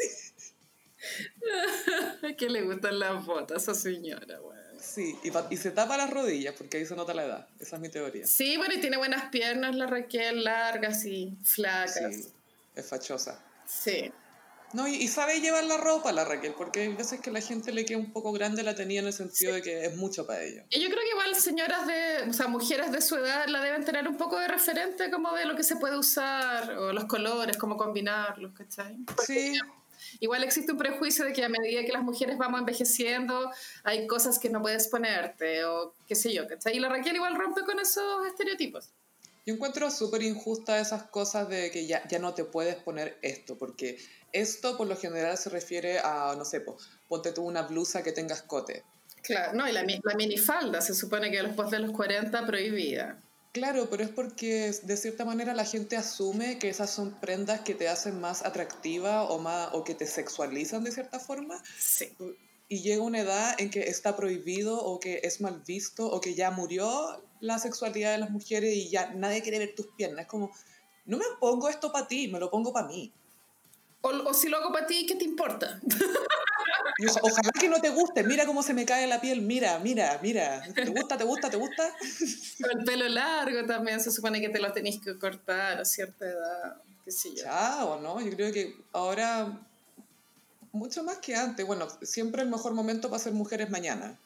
que le gustan las botas a esa señora, Sí, y, se tapa las rodillas porque ahí se nota la edad. Esa es mi teoría. Sí, bueno, y tiene buenas piernas la Raquel, largas y flacas. Sí, es fachosa. Sí. No, y, sabe llevar la ropa la Raquel, porque hay veces que la gente le queda un poco grande la tenía en el sentido de que es mucho para ella. Y yo creo que igual señoras de, o sea, mujeres de su edad la deben tener un poco de referente como de lo que se puede usar, o los colores, cómo combinarlos, ¿cachai? sí. Igual existe un prejuicio de que a medida que las mujeres vamos envejeciendo, hay cosas que no puedes ponerte, o qué sé yo, ¿cachai? Y la Raquel igual rompe con esos estereotipos. Yo encuentro súper injusta esas cosas de que ya, ya no te puedes poner esto, porque esto por lo general se refiere a, no sé, ponte tú una blusa que tenga escote. Claro, no, y la, la minifalda se supone que después de los 40 prohibida. Claro, pero es porque de cierta manera la gente asume que esas son prendas que te hacen más atractiva o, más, o que te sexualizan de cierta forma. Sí. Y llega una edad en que está prohibido o que es mal visto o que ya murió la sexualidad de las mujeres y ya nadie quiere ver tus piernas. Es como, no me pongo esto para ti, me lo pongo para mí. O, si lo hago para ti, ¿qué te importa? ojalá que no te guste. Mira cómo se me cae la piel. Mira, mira, mira. ¿Te gusta, te gusta, te gusta? el pelo largo también se supone que te lo tenés que cortar a cierta edad. Qué sé yo. Chao, ¿no? Yo creo que ahora mucho más que antes. Bueno, siempre el mejor momento para ser mujer es mañana.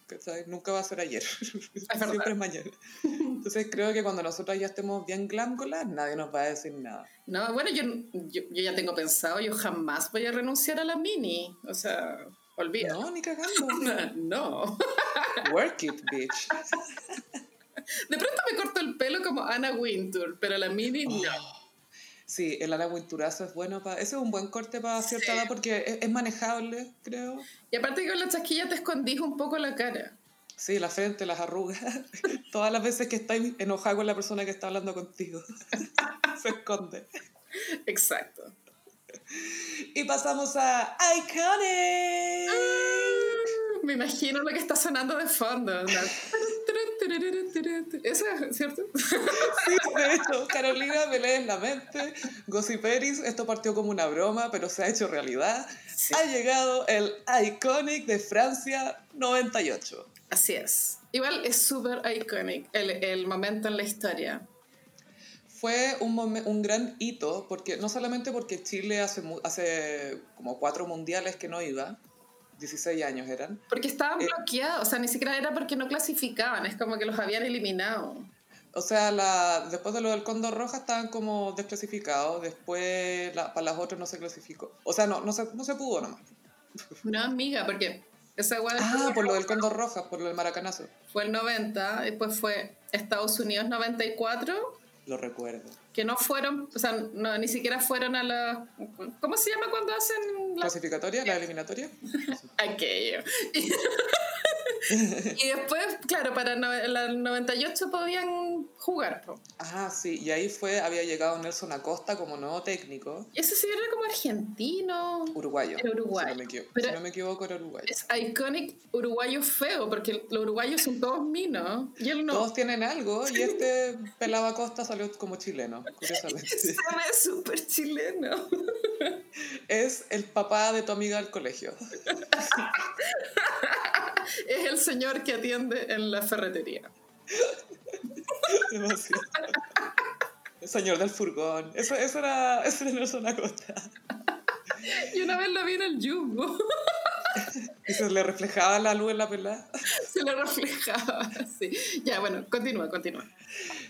Nunca va a ser ayer. siempre es mañana. Entonces creo que cuando nosotros ya estemos bien glándulas, nadie nos va a decir nada. No, bueno, yo, yo, ya tengo pensado, yo jamás voy a renunciar a la mini. O sea, olvida. No, ni cagando. no. Work it, bitch. De pronto me corto el pelo como Anna Wintour, pero la mini no. Sí, el ala Winturazo es bueno para... Ese es un buen corte para cierta edad porque es, manejable, creo. Y aparte que con la chasquilla te escondís un poco la cara. Sí, la frente, las arrugas. Todas las veces que estás enojado con la persona que está hablando contigo. Se esconde. Exacto. Y pasamos a Iconic. Me imagino lo que está sonando de fondo. ¿Eso es cierto? Sí, de hecho, Carolina me lee en la mente. Gossiperis, esto partió como una broma, pero se ha hecho realidad. Ha llegado el Iconic de Francia 98. Así es. Igual es súper iconic el, el momento en la historia. fue un, gran hito, porque no solamente porque Chile hace, hace como cuatro mundiales que no iba, 16 años eran, Porque estaban Eh. bloqueados, o sea, ni siquiera era porque no clasificaban, es como que los habían eliminado. O sea, la, después de lo del Cóndor Roja estaban como desclasificados, después la- para las otras no se clasificó. O sea, no, no, se, no se pudo nomás. No, amiga, porque esa hueá Ah, por lo del Cóndor Roja, por lo del Maracanazo. fue el 90, después fue Estados Unidos 94, Lo recuerdo. que no fueron, o sea, no, ni siquiera fueron a la... ¿Cómo se llama cuando hacen la ¿Clasificatoria? ¿La eliminatoria? aquello. y después, claro, para no- la 98 podían jugar. po. Ah, sí, y ahí fue, había llegado Nelson Acosta como nuevo técnico, ese sí era como argentino. uruguayo. Era uruguayo. Si no me equivoco, Pero- si no me equivoco era uruguayo. Es iconic uruguayo feo, porque los uruguayos son todos minos. Y él no. Todos tienen algo y este pelaba Acosta salió como chileno, curiosamente. Se ve súper chileno. Es el papá de tu amiga del colegio. Es el señor que atiende en la ferretería. Demasiado. El señor del furgón. Eso, eso era, eso era Nelson Acosta. Y una vez lo vi en el Jumbo. Y se le reflejaba la luz en la pelada. Se lo reflejaba. Sí. Ya, bueno, continúa, continúa.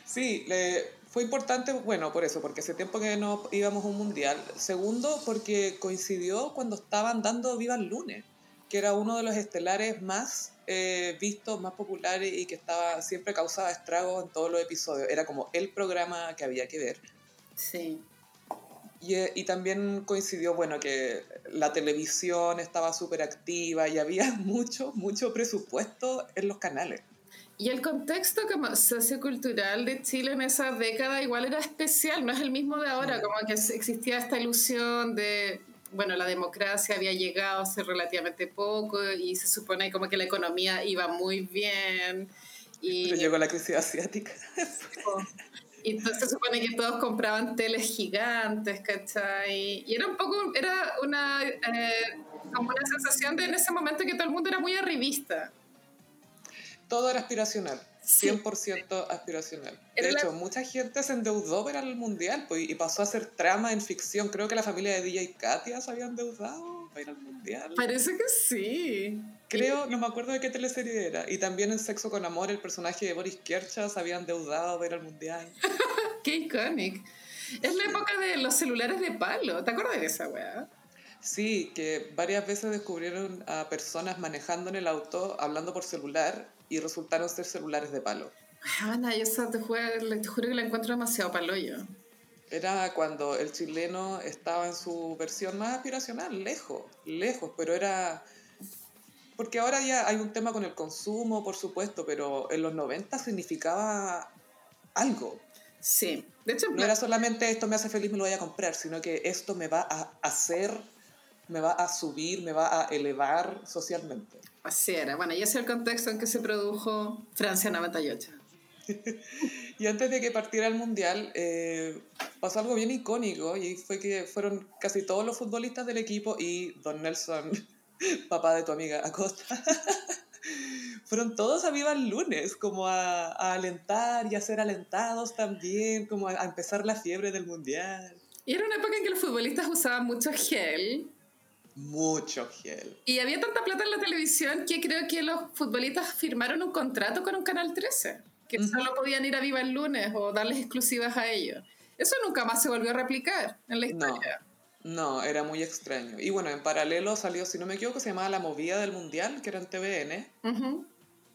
Sí, le- fue importante, bueno, por eso, porque hace tiempo que no íbamos a un mundial. Segundo, porque coincidió cuando estaban dando Viva el Lunes, que era uno de los estelares más eh, vistos, más populares y que estaba siempre causaba estragos en todos los episodios. Era como el programa que había que ver. Sí. Y, eh, y también coincidió, bueno, que la televisión estaba súper activa y había mucho, mucho presupuesto en los canales. Y el contexto como sociocultural de Chile en esa década igual era especial, no es el mismo de ahora, como que existía esta ilusión de, bueno, la democracia había llegado hace relativamente poco y se supone como que la economía iba muy bien. Y, Pero llegó la crisis asiática. y entonces se supone que todos compraban teles gigantes, ¿cachai? Y era un poco, era una, eh, como una sensación de en ese momento que todo el mundo era muy arribista. Todo era aspiracional. Sí. 100% aspiracional. De Era la- hecho, mucha gente se endeudó para el mundial pues, y pasó a hacer trama en ficción. Creo que la familia de DJ Katia se había endeudado para ir al mundial. Parece que sí. Creo, no me acuerdo de qué teleserie era. Y también en Sexo con Amor, el personaje de Boris Kercha se había endeudado para ir al mundial. Qué iconic. Es la época de los celulares de palo. ¿Te acuerdas de esa weá? Sí, que varias veces descubrieron a personas manejando en el auto, hablando por celular, y resultaron ser celulares de palo. Ana, yo esa te, juro, te juro que la encuentro demasiado palo yo. Era cuando el chileno estaba en su versión más aspiracional, lejos, lejos, pero era... Porque ahora ya hay un tema con el consumo, por supuesto, pero en los 90 significaba algo. Sí. De hecho, No era solamente esto me hace feliz, me lo voy a comprar, sino que esto me va a hacer, me va a subir, me va a elevar socialmente. así era. Bueno, y ese es el contexto en que se produjo Francia 98. Y antes de que partiera el Mundial, eh, pasó algo bien icónico y fue que fueron casi todos los futbolistas del equipo y Don Nelson, papá de tu amiga Acosta, fueron todos a Viva el Lunes, como a, a alentar y a ser alentados también, como a, a empezar la fiebre del Mundial. Y era una época en que los futbolistas usaban mucho gel. Mucho gel. Y había tanta plata en la televisión que creo que los futbolistas firmaron un contrato con un canal 13, que solo podían ir a Viva el lunes o darles exclusivas a ellos. Eso nunca más se volvió a replicar en la No. historia. No, era muy extraño. Y bueno, en paralelo salió, si no me equivoco, se llamaba La Movida del Mundial, que era en TVN.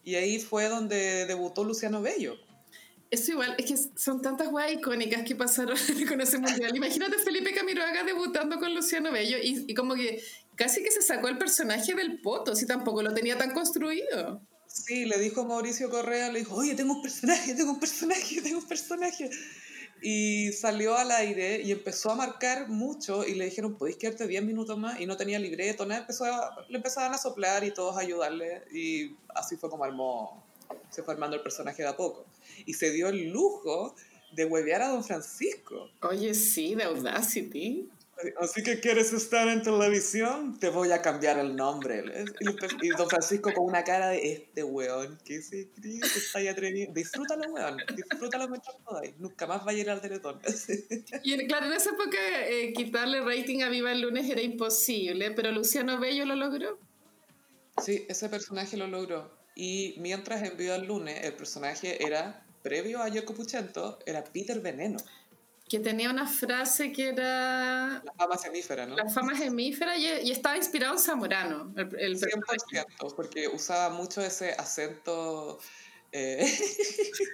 Y ahí fue donde debutó Luciano Bello. Eso igual, es que son tantas weas icónicas que pasaron con ese mundial. Imagínate Felipe Camiroaga debutando con Luciano Bello y, y como que casi que se sacó el personaje del poto, si tampoco lo tenía tan construido. Sí, le dijo Mauricio Correa, le dijo, oye, tengo un personaje, tengo un personaje, tengo un personaje. Y salió al aire y empezó a marcar mucho y le dijeron, ¿podéis quedarte 10 minutos más? Y no tenía libreto, nada, empezó a- le empezaban a soplar y todos a ayudarle y así fue como armó, se fue armando el personaje de a poco. Y se dio el lujo de huevear a Don Francisco. Oye, sí, de Audacity. Así que quieres estar en televisión, te voy a cambiar el nombre. Y, don Francisco con una cara de este weón, que se cree que está ahí atrevido. Disfrútalo, weón, disfrútalo mientras podáis. Nunca más va a ir al teletón. Y claro, en esa época eh, quitarle rating a Viva el Lunes era imposible, pero Luciano Bello lo logró. Sí, ese personaje lo logró. Y mientras en Viva el Lunes, el personaje era, previo a Yoko Puchento, era Peter Veneno que tenía una frase que era... La fama gemífera, ¿no? La fama gemífera y, estaba inspirado en Zamorano. El, el 100%, porque usaba mucho ese acento eh,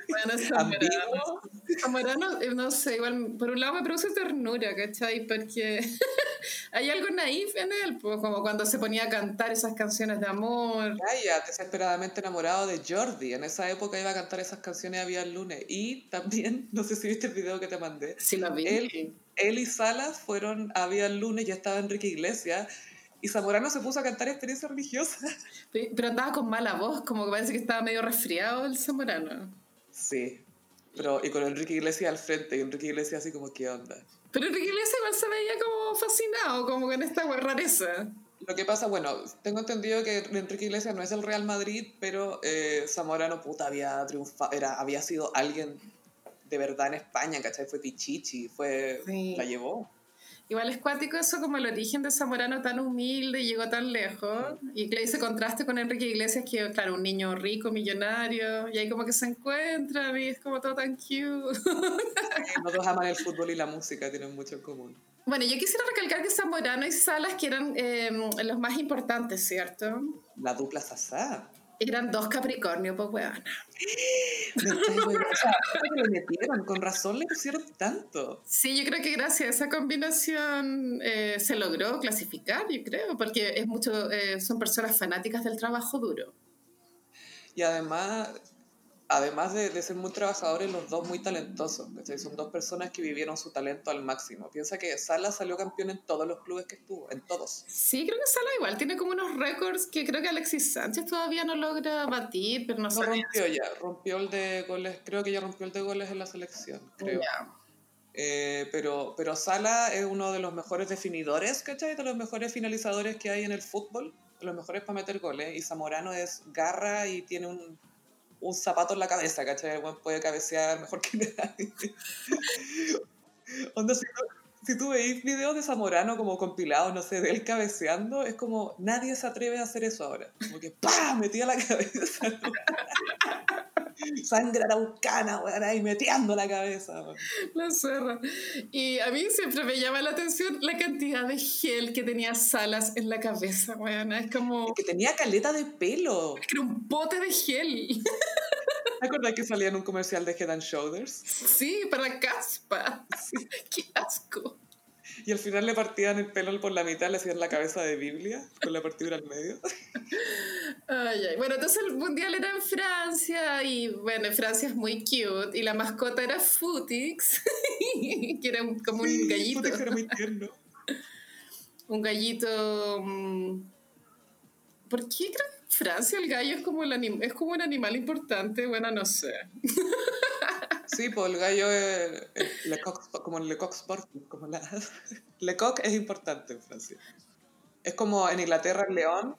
bueno, Zamorano. Zamorano, eh, no sé, igual, por un lado me produce ternura, ¿cachai? Porque hay algo naif en él, pues, como cuando se ponía a cantar esas canciones de amor. Vaya, desesperadamente enamorado de Jordi. En esa época iba a cantar esas canciones Había el lunes. Y también, no sé si viste el video que te mandé. Sí, lo vi. Él, él y Salas fueron a Había el lunes, ya estaba Enrique Iglesias y Zamorano se puso a cantar experiencia religiosa. Pero andaba con mala voz, como que parece que estaba medio resfriado el Zamorano. Sí, pero y con Enrique Iglesias al frente, y Enrique Iglesias así como, ¿qué onda? Pero Enrique Iglesias igual se veía como fascinado, como con esta rareza. Lo que pasa, bueno, tengo entendido que Enrique Iglesias no es el Real Madrid, pero eh, Zamorano, puta, había triunfado, era, había sido alguien de verdad en España, ¿cachai? Fue Pichichi, fue, la llevó. Igual es cuático eso como el origen de Zamorano tan humilde y llegó tan lejos. Y le dice contraste con Enrique Iglesias, que claro, un niño rico, millonario, y ahí como que se encuentran y es como todo tan cute. los dos aman el fútbol y la música, tienen mucho en común. Bueno, yo quisiera recalcar que Zamorano y Salas que eran eh, los más importantes, ¿cierto? La dupla Sasá. Eran dos Capricornio, pues o sea, lo metieron, con razón le pusieron tanto. Sí, yo creo que gracias a esa combinación eh, se logró clasificar, yo creo, porque es mucho, eh, son personas fanáticas del trabajo duro. Y además además de, de, ser muy trabajadores, los dos muy talentosos. Son dos personas que vivieron su talento al máximo. Piensa que Sala salió campeón en todos los clubes que estuvo, en todos. Sí, creo que Sala igual tiene como unos récords que creo que Alexis Sánchez todavía no logra batir, pero no, no rompió ya, rompió el de goles, creo que ya rompió el de goles en la selección, creo. Eh, pero, pero Sala es uno de los mejores definidores, ¿cachai? De los mejores finalizadores que hay en el fútbol, de los mejores para meter goles. Y Zamorano es garra y tiene un un zapato en la cabeza, ¿cachai? El puede cabecear mejor que nadie. Onda, si si tú veis videos de Zamorano como compilados, no sé, de él cabeceando, es como nadie se atreve a hacer eso ahora. Como que ¡pah! metía la cabeza. Sangre araucana, weón, ahí metiendo la cabeza. La cerra. Y a mí siempre me llama la atención la cantidad de gel que tenía Salas en la cabeza, weón. Es como... que tenía caleta de pelo. Es que era un bote de gel. ¿Te acuerdas que salía en un comercial de Head and Shoulders? Sí, para caspa. Sí. Qué asco. Y al final le partían el pelo por la mitad, le hacían la cabeza de Biblia, con la partidura al medio. Ay, ay. Bueno, entonces el mundial era en Francia, y bueno, Francia es muy cute, y la mascota era Futix, que era como un gallito. Futix era muy tierno. un gallito... Mm, ¿Por qué creo que en Francia el gallo es como, el es como un animal importante? Bueno, no sé. Sí, pues el gallo es, como el Lecoq Sport, como la... Lecoq es importante en Francia. Es como en Inglaterra el león.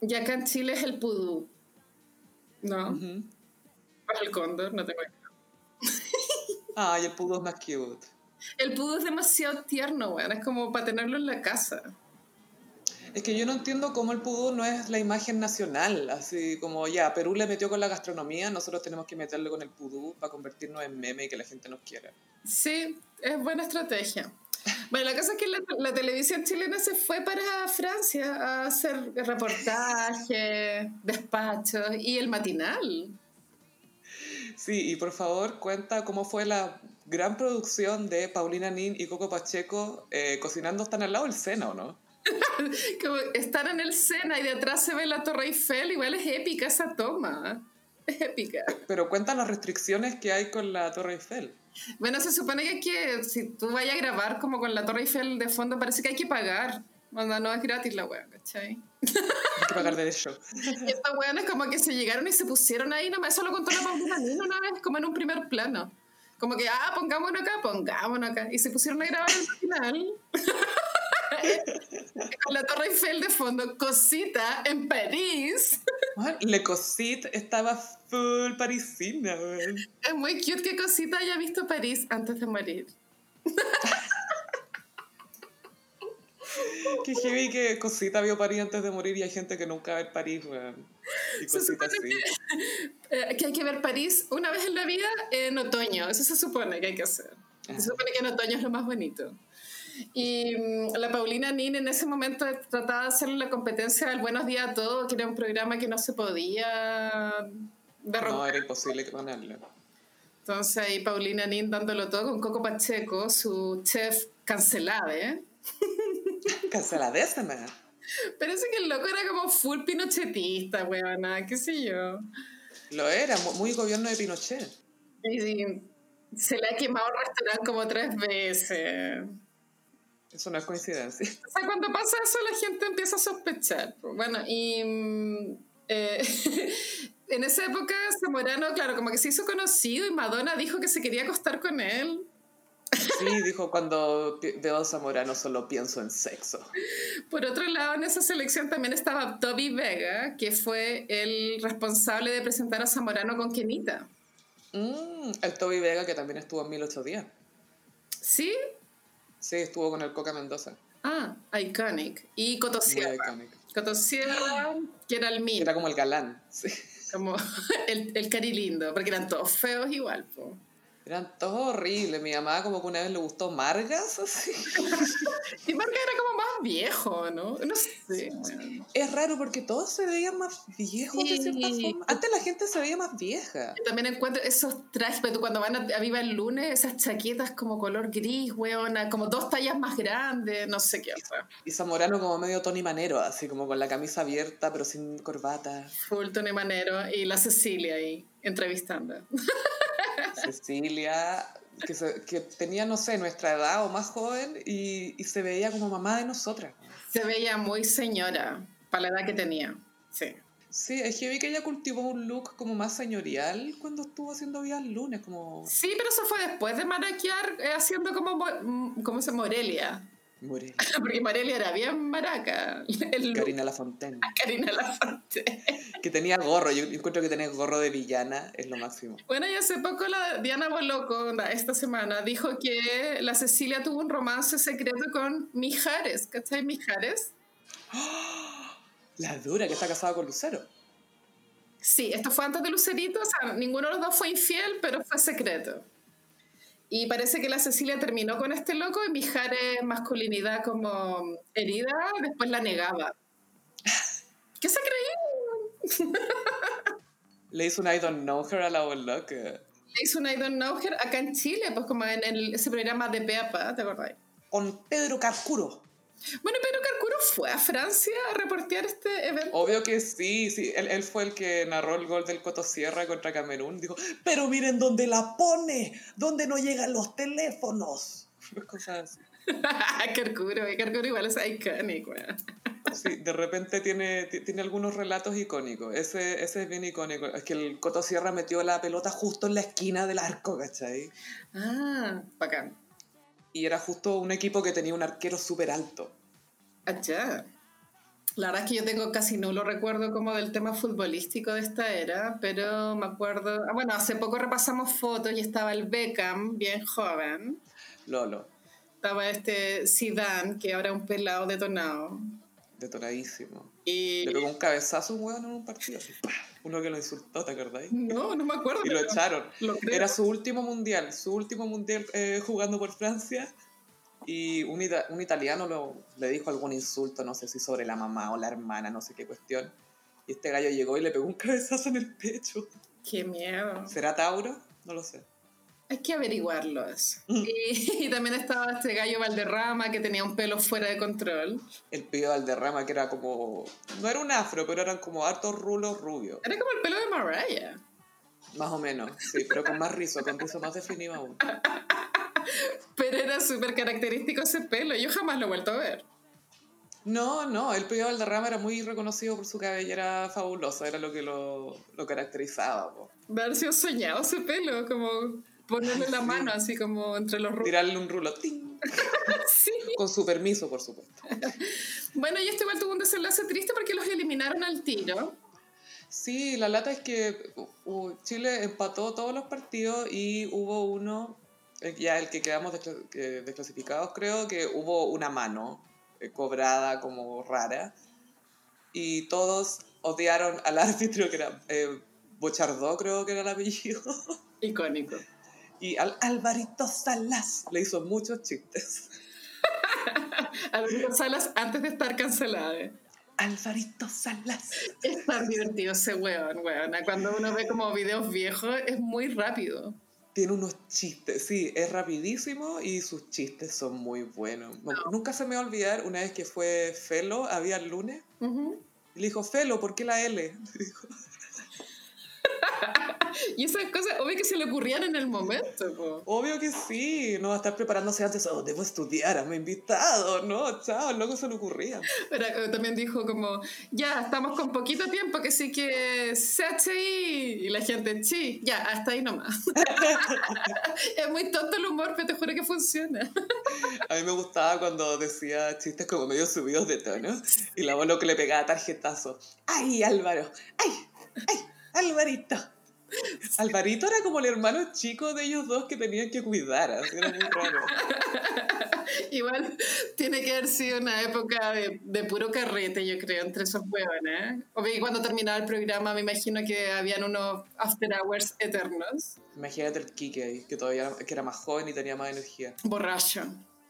Y acá en Chile es el pudú. ¿No? Es el cóndor, no tengo Ah, y el pudú es más cute. El pudú es demasiado tierno, weón. Es como para tenerlo en la casa. Es que yo no entiendo cómo el pudú no es la imagen nacional, así como ya, Perú le metió con la gastronomía, nosotros tenemos que meterle con el pudú para convertirnos en meme y que la gente nos quiera. Sí, es buena estrategia. Bueno, la cosa es que la, televisión chilena se fue para Francia a hacer reportajes, despachos y el matinal. Sí, y por favor cuenta cómo fue la gran producción de Paulina Nin y Coco Pacheco eh, cocinando están al lado del seno, ¿no? como estar en el Sena y de atrás se ve la Torre Eiffel, igual es épica esa toma. Es épica. Pero cuenta las restricciones que hay con la Torre Eiffel. Bueno, se supone que, si tú vayas a grabar como con la Torre Eiffel de fondo, parece que hay que pagar. No es gratis la wea, ¿cachai? Hay que pagar derecho. y estas weones como que se llegaron y se pusieron ahí, nomás eso lo contó la Paulina una vez, como en un primer plano. Como que, ah, pongámonos acá, pongámonos acá. Y se pusieron a grabar el final. Con la Torre Eiffel de fondo, cosita en París. Le Cosit estaba full parisina, Es muy cute que Cosita haya visto París antes de morir. Qué heavy que Cosita vio París antes de morir y hay gente que nunca ve París, weón. Y Cosita sí. Que, eh, que hay que ver París una vez en la vida en otoño. Eso se supone que hay que hacer. Se supone que en otoño es lo más bonito. Y mm, la Paulina Nin en ese momento trataba de hacerle la competencia del Buenos Días a Todos, que era un programa que no se podía derrotar. No, era imposible ponerle. Entonces ahí Paulina Nin dándolo todo con Coco Pacheco, su chef cancelade. Canceladésima. Parece que el loco era como full pinochetista, weona, qué sé yo. Lo era, muy gobierno de Pinochet. Y, se le ha quemado el restaurante como tres veces. Es coincidencia. O sea, cuando pasa eso la gente empieza a sospechar. Bueno, y mm, eh, en esa época Zamorano, claro, como que se hizo conocido y Madonna dijo que se quería acostar con él. Sí, dijo, cuando veo a Zamorano solo pienso en sexo. Por otro lado, en esa selección también estaba Toby Vega, que fue el responsable de presentar a Zamorano con Kenita. Mm, el Toby Vega que también estuvo en 1008 días. ¿Sí? Sí, estuvo con el Coca Mendoza. Ah, iconic. Y Cotosierra. Cotosierra, que era el mío. Era como el galán, sí. Como el, el cari lindo, porque eran todos feos igual, po. Eran todos horribles. Mi mamá como que una vez le gustó Margas, así. y Margas era como más viejo, ¿no? No sé. Es raro porque todos se veían más viejos de cierta forma. Antes la gente se veía más vieja. también encuentro esos trajes, pero cuando van a, Viva el lunes, esas chaquetas como color gris, weona, como dos tallas más grandes, no sé qué. Y Zamorano como medio Tony Manero, así como con la camisa abierta pero sin corbata. Full Tony Manero y la Cecilia ahí entrevistando. Cecilia, que, que, tenía, no sé, nuestra edad o más joven y, y, se veía como mamá de nosotras. Se veía muy señora para la edad que tenía, sí. Sí, es que vi que ella cultivó un look como más señorial cuando estuvo haciendo Vida el lunes, como... Sí, pero eso fue después de maraquear, eh, haciendo como, ¿cómo se Morelia. Morelia. Porque Morelia era bien maraca. Karina Lafontaine. Karina Lafontaine. Que tenía gorro, yo encuentro que tener gorro de villana es lo máximo. Bueno, y hace poco la Diana Boloco, esta semana, dijo que la Cecilia tuvo un romance secreto con Mijares, ¿cachai? Mijares. La dura, que está casada con Lucero. Sí, esto fue antes de Lucerito, o sea, ninguno de los dos fue infiel, pero fue secreto. Y parece que la Cecilia terminó con este loco y Mijares, masculinidad como herida, después la negaba. ¿Qué se creía? Le hizo un I don't know her a la loca. Le hizo un I don't know her acá en Chile, pues como en ese programa de Peapa, ¿te acordáis? Con Pedro Carcuro. Bueno, Pedro Carcuro fue a Francia a reportear este evento. Obvio que sí, sí. Él, él fue el que narró el gol del Cotosierra contra Camerún. Dijo, pero miren dónde la pone, dónde no llegan los teléfonos. Cosas así. Carcuro, Carcuro igual es icónico. Sí, de repente tiene, tiene algunos relatos icónicos. Ese, ese es bien icónico. Es que el Cotosierra metió la pelota justo en la esquina del arco, ¿cachai? Ah, bacán. Y era justo un equipo que tenía un arquero súper alto. Allá. La verdad es que yo tengo casi nulo recuerdo como del tema futbolístico de esta era, pero me acuerdo... Ah, bueno, hace poco repasamos fotos y estaba el Beckham, bien joven. Lolo. Estaba este Zidane, que ahora es un pelado detonado. Detonadísimo. Y... Le pegó un cabezazo un hueón en un partido. Uno que lo insultó, ¿te acordáis? No, no me acuerdo. Y lo echaron. Era su último mundial, su último mundial eh, jugando por Francia. Y un, un italiano lo, le dijo algún insulto, no sé si sobre la mamá o la hermana, no sé qué cuestión. Y este gallo llegó y le pegó un cabezazo en el pecho. Qué miedo. ¿Será Tauro? No lo sé. Hay que averiguarlo eso. Mm. Y, también estaba este gallo Valderrama que tenía un pelo fuera de control. El pelo Valderrama que era como... No era un afro, pero eran como hartos rulos rubios. Era como el pelo de Mariah. Más o menos, sí, pero con más rizo, con rizo más definido aún. pero era súper característico ese pelo, yo jamás lo he vuelto a ver. No, no, el pelo Valderrama era muy reconocido por su cabellera fabulosa, era lo que lo, lo caracterizaba. Po. Haber sido soñado ese pelo, como Ponerle la mano así como entre los rulos. Tirarle un rulo. Sí. Con su permiso, por supuesto. Bueno, y esto igual tuvo un desenlace triste porque los eliminaron al tiro. Sí, la lata es que uh, Chile empató todos los partidos y hubo uno, eh, ya el que quedamos descla- que- desclasificados, creo que hubo una mano eh, cobrada como rara y todos odiaron al árbitro que era eh, Bochardó, creo que era el apellido, Icónico. Y al Alvarito Salas le hizo muchos chistes. Alberto Salas antes de estar cancelada. ¿eh? Alvarito Salas. Es tan divertido ese weón, weón. Cuando uno ve como videos viejos, es muy rápido. Tiene unos chistes, sí, es rapidísimo y sus chistes son muy buenos. No- Nunca se me va a olvidar una vez que fue Felo, había el lunes, y le dijo, Felo, ¿por qué la L? Le dijo, Y esas cosas, obvio que se le ocurrían en el momento. po. Obvio que sí, no va a estar preparándose antes, oh, debo estudiar, me invitado, no, chao, luego se le ocurría. Pero eh, también dijo como, ya, estamos con poquito tiempo, que sí que CHI. Y la gente, sí, ya, hasta ahí nomás. es muy tonto el humor, pero te juro que funciona. A mí me gustaba cuando decía chistes como medio subidos de tono, y la abuelo que le pegaba tarjetazo, ¡ay, Álvaro! ¡ay, ay, Alvarito! Alvarito era como el hermano chico de ellos dos que tenían que cuidar, así era muy raro. Igual tiene que haber sido una época de, de puro carrete, yo creo, entre esos huevones. ¿eh? Cuando terminaba el programa me imagino que habían unos after hours eternos. Imagínate el Kike ahí, que todavía que era más joven y tenía más energía. Borracho.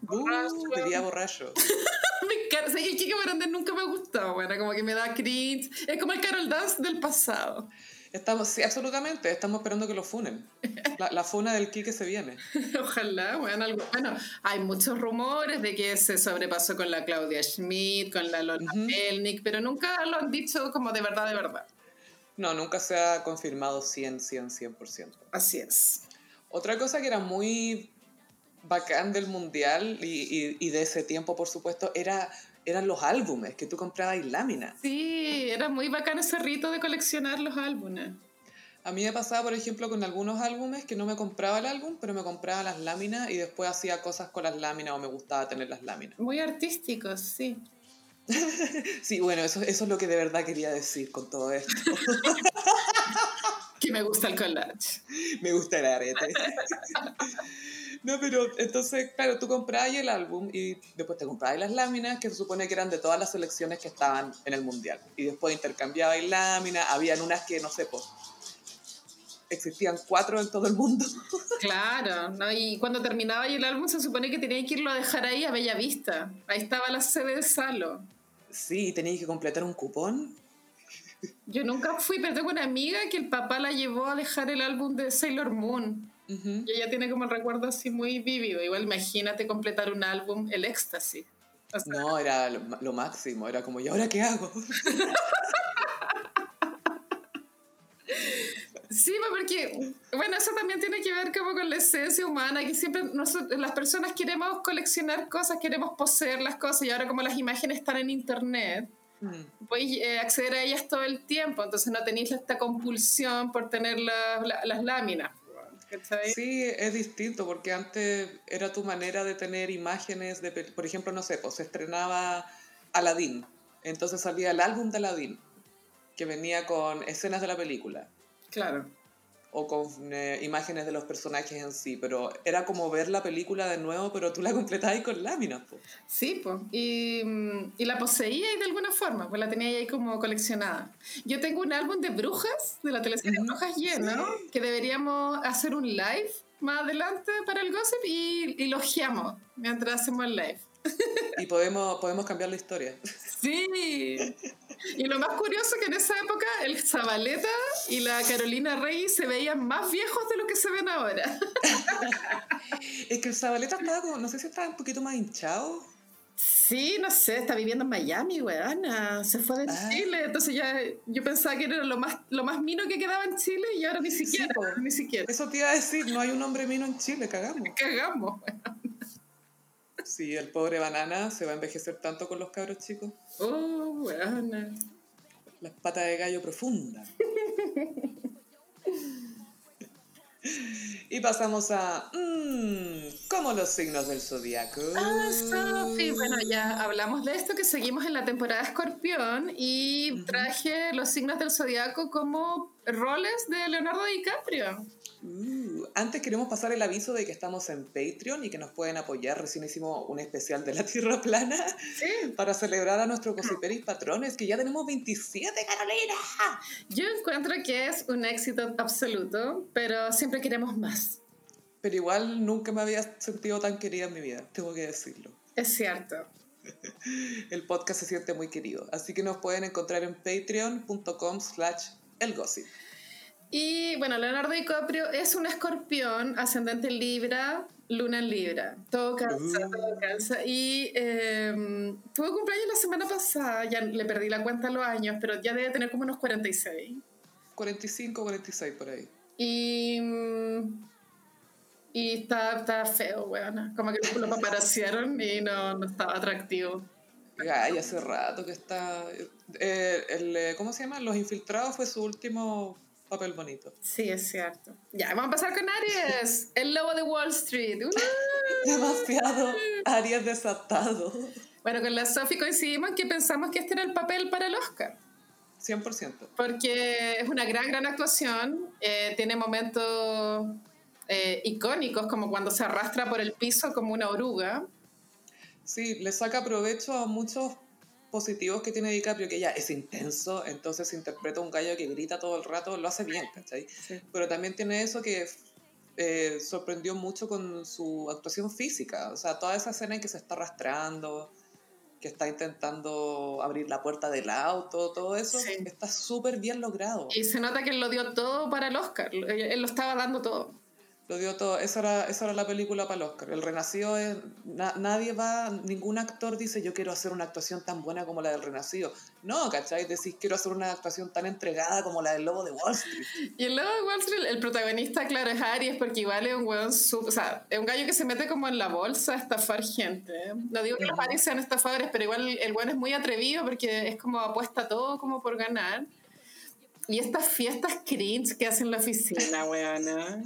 Uh, bebía borracho. Me encanta. O sea, que Kike Barandés nunca me ha gustado, bueno, como que me da cringe. Es como el Carol Dance del pasado. Estamos, sí, absolutamente, estamos esperando que lo funen. La, la funa del Kike se viene. Ojalá, bueno, algo. Bueno, hay muchos rumores de que se sobrepasó con la Claudia Schmidt, con la Lola Ujú. Melnick, pero nunca lo han dicho como de verdad, de verdad. No, nunca se ha confirmado 100, 100, 100%. Así es. Otra cosa que era muy bacán del mundial y, y- y de ese tiempo, por supuesto, era, eran los álbumes que tú comprabas y láminas. Sí, era muy bacán ese rito de coleccionar los álbumes. A mí me pasaba, por ejemplo, con algunos álbumes que no me compraba el álbum, pero me compraba las láminas y después hacía cosas con las láminas o me gustaba tener las láminas. Muy artísticos, sí. Sí, bueno, eso, eso es lo que de verdad quería decir con todo esto. Que me gusta el collage. me gusta el arete. No, pero entonces, claro, tú comprabas el álbum y después te comprabas las láminas que se supone que eran de todas las selecciones que estaban en el mundial. Y después intercambiabas láminas, habían unas que, no sé, pues, existían cuatro en todo el mundo. Claro, ¿no? y cuando terminaba el álbum se supone que tenía que irlo a dejar ahí a Bella Vista. Ahí estaba la sede de Salo. Sí, tenías que completar un cupón. Yo nunca fui, pero tengo una amiga que el papá la llevó a dejar el álbum de Sailor Moon. Y ella tiene como el recuerdo así muy vívido. Igual imagínate completar un álbum, el éxtasis. O sea, No, era lo, lo máximo, era como, ¿y ahora qué hago? Sí, pues, porque, bueno, eso también tiene que ver como con la esencia humana, que siempre nosotros, las personas queremos coleccionar cosas, queremos poseer las cosas, y ahora como las imágenes están en internet, Mm. podéis eh, acceder a ellas todo el tiempo, entonces no tenéis esta compulsión por tener la- la- las láminas. ¿Cachai? Sí, es distinto porque antes era tu manera de tener imágenes de, por ejemplo, no sé, pues se estrenaba Aladdin, entonces salía el álbum de Aladdin que venía con escenas de la película Claro. O con eh, imágenes de los personajes en sí, pero era como ver la película de nuevo, pero tú la completabas con láminas. po. Sí, pues. Y, mm, y la poseía y de alguna forma, pues la tenía ahí como coleccionada. Yo tengo un álbum de brujas, de la teleserie Ujú, Brujas Lleno, que deberíamos hacer un live más adelante para el gossip y, y lo ojeamos mientras hacemos el live. Y podemos, podemos cambiar la historia. Sí. Y lo más curioso que en esa época el Zabaleta y la Carolina Rey se veían más viejos de lo que se ven ahora. Es que el Zabaleta estaba como, no sé si estaba un poquito más hinchado. Sí, no sé, está viviendo en Miami, weana. Se fue de Ah. Chile, entonces ya yo pensaba que era lo más, lo más mino que quedaba en Chile y ahora ni siquiera, ni siquiera. Eso te iba a decir, no hay un hombre mino en Chile, cagamos. Cagamos. weón. Sí, el pobre banana se va a envejecer tanto con los cabros chicos. Oh, weana. Las patas de gallo profundas. Y pasamos a. Mmm, como los signos del zodiaco. Ah, Sofi. Bueno, ya hablamos de esto, que seguimos en la temporada Escorpión y traje los signos del zodiaco como roles de Leonardo DiCaprio. Uh, antes queremos pasar el aviso de que estamos en Patreon y que nos pueden apoyar. Recién hicimos un especial de la Tierra Plana Sí. para celebrar a nuestros gossiperis patrones, que ya tenemos 27, Carolina. Yo encuentro que es un éxito absoluto, pero siempre queremos más. Pero igual nunca me había sentido tan querida en mi vida, tengo que decirlo. Es cierto. El podcast se siente muy querido. Así que nos pueden encontrar en patreon.com slash elgossip. Y bueno, Leonardo DiCaprio es un escorpión, ascendente en Libra, luna en Libra. Todo calza, Uh. todo calza. Y eh, tuvo cumpleaños la semana pasada, ya le perdí la cuenta a los años, pero ya debe tener como unos 46. 45, 46 por ahí. Y, y está, está feo, weona. Como que lo paparacieron y no, no estaba atractivo. Ay, hace rato que está... eh, el, eh, ¿Cómo se llama? Los Infiltrados fue su último papel bonito. Sí, es cierto. Ya, vamos a pasar con Aries, el lobo de Wall Street. ¡Uh! Demasiado Aries desatado. Bueno, con la Sophie coincidimos en que pensamos que este era el papel para el Oscar. 100%. Porque es una gran, gran actuación. eh, tiene momentos eh, icónicos, como cuando se arrastra por el piso como una oruga. Sí, le saca provecho a muchos positivos que tiene DiCaprio, que ya es intenso, entonces interpreta un gallo que grita todo el rato, lo hace bien, ¿cachai? Pero también tiene eso que eh, sorprendió mucho con su actuación física, o sea, toda esa escena en que se está arrastrando, que está intentando abrir la puerta del auto, todo eso Sí. está súper bien logrado. Y se nota que él lo dio todo para el Oscar. Él lo estaba dando todo. Lo dio todo, esa era, esa era la película para el Oscar. El Renacido es, na- nadie va, ningún actor dice yo quiero hacer una actuación tan buena como la del Renacido. No, ¿cachai? Decís quiero hacer una actuación tan entregada como la del Lobo de Wall Street. Y el lado de Wall Street, el protagonista, claro, es Aries, porque igual es un weón su- O sea, es un gallo que se mete como en la bolsa a estafar gente. No digo que los Aries sean estafadores, pero igual el weón es muy atrevido porque es como apuesta todo como por ganar. Y estas fiestas cringe que hacen en la oficina, weona.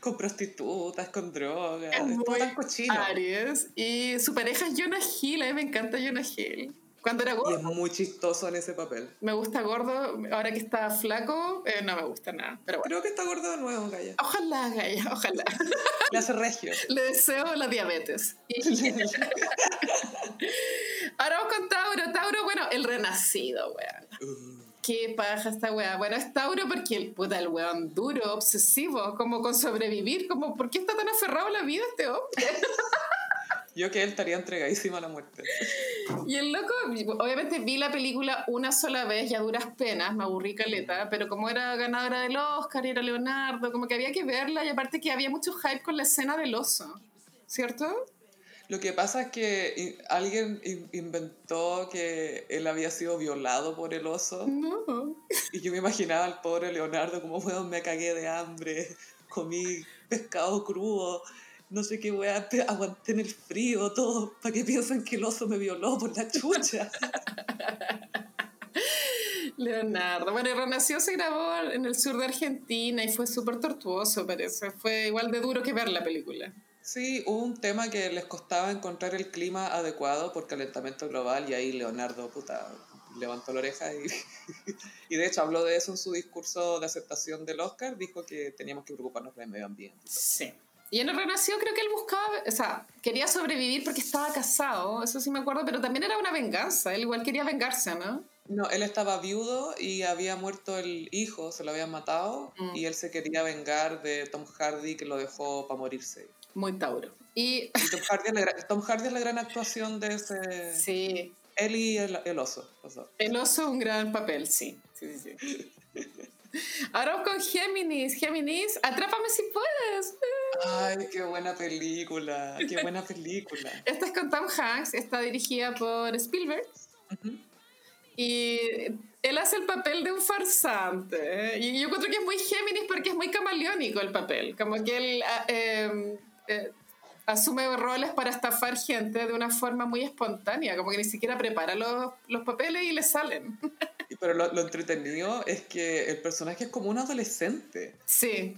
Con prostitutas, con drogas, Es es todo tan cochino. Aries. Y su pareja es Jonah Hill, a mí me encanta Jonah Hill. Cuando era Y gordo, es muy chistoso en ese papel. me gusta gordo. Ahora que está flaco, eh, no me gusta nada. Pero bueno. Creo que está gordo de nuevo, Gaya. Ojalá, Gaya, ojalá. Le hace regio. Le deseo la diabetes. Y- Ahora vamos con Tauro. Tauro, bueno, el renacido, weón. Uh, Qué paja esta weá. Bueno, es Tauro porque el puta, el weón duro, obsesivo, como con sobrevivir, como, ¿por qué está tan aferrado a la vida este hombre? yo que él estaría entregadísimo a la muerte. Y el loco, obviamente vi la película una sola vez y a duras penas, me aburrí caleta, pero como era ganadora del Oscar y era Leonardo, como que había que verla y aparte que había mucho hype con la escena del oso, ¿cierto? Lo que pasa es que i- alguien in- inventó que él había sido violado por el oso. No. Y yo me imaginaba al pobre Leonardo como, weón, me cagué de hambre, comí pescado crudo, no sé qué weá, pe- aguanté en el frío, todo, para que piensen que el oso me violó por la chucha. Leonardo. Bueno, Renació se grabó en el sur de Argentina y fue súper tortuoso, parece. Fue igual de duro que ver la película. Sí, hubo un tema que les costaba encontrar el clima adecuado por calentamiento global y ahí Leonardo, puta, levantó la oreja y, y de hecho habló de eso en su discurso de aceptación del Oscar, dijo que teníamos que preocuparnos del medio ambiente. Sí. Y en el Renacido creo que él buscaba, o sea, quería sobrevivir porque estaba casado, eso sí me acuerdo, pero también era una venganza, él igual quería vengarse, ¿no? No, él estaba viudo y había muerto el hijo, se lo habían matado Mm. y él se quería vengar de Tom Hardy que lo dejó para morirse. Muy Tauro. Y Y Tom Hardy, es la, gra- Tom Hardy es la gran actuación de ese... sí, Él y el, el oso. el oso es un gran papel, sí. sí, sí, sí. Ahora con Géminis. Géminis, atrápame si puedes. Ay, qué buena película, qué buena película. Esta es con Tom Hanks, está dirigida por Spielberg. Ujú. Y él hace el papel de un farsante. ¿eh? Y yo encuentro que es muy Géminis porque es muy camaleónico el papel. Como que él eh, eh, asume roles para estafar gente de una forma muy espontánea. Como que ni siquiera prepara los, los papeles y le salen. Pero lo, lo entretenido es que el personaje es como un adolescente. Sí,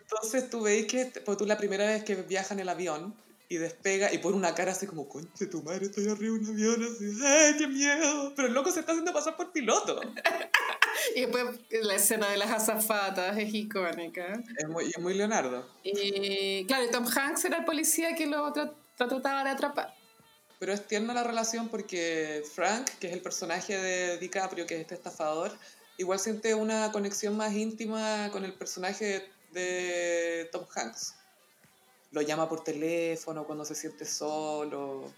Entonces tú veis que, pues tú la primera vez que viaja en el avión y despega y pone una cara así como, conche tu madre, estoy arriba de un avión, así, ¡ay, qué miedo! Pero el loco se está haciendo pasar por piloto. Y después la escena de las azafatas es icónica. Es muy, es muy Leonardo. Y claro, Tom Hanks era el policía que lo, tra- lo trataba de atrapar. Pero es tierna la relación porque Frank, que es el personaje de DiCaprio, que es este estafador, igual siente una conexión más íntima con el personaje de Tom Hanks. Lo llama por teléfono cuando se siente solo.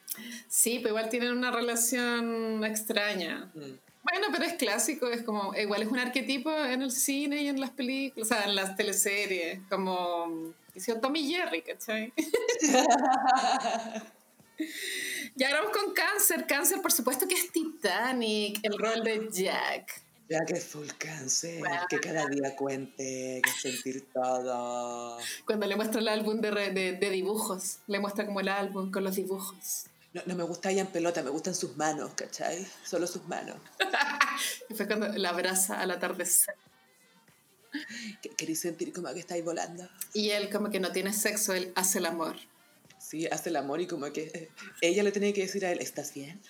Sí, pero igual tienen una relación extraña. Mm. Bueno, pero es clásico, es como, igual es un arquetipo en el cine y en las películas, o sea, en las teleseries, como hicieron Tommy Jerry, ¿cachai? ya vamos con Cáncer. Cáncer, por supuesto que es Titanic, el rol de Jack. Ya que full cáncer, Bueno. que cada día cuente, que sentir todo. Cuando le muestra el álbum de, de, de dibujos, le muestra como el álbum con los dibujos. No, no me gusta ella en pelota, me gustan sus manos, ¿cachai? Solo sus manos. Y fue cuando la abraza al atardecer. ¿Qué- ¿Queréis sentir como que estáis volando? Y él como que no tiene sexo, él hace el amor. Sí, hace el amor y como que ella le tiene que decir a él, ¿estás bien?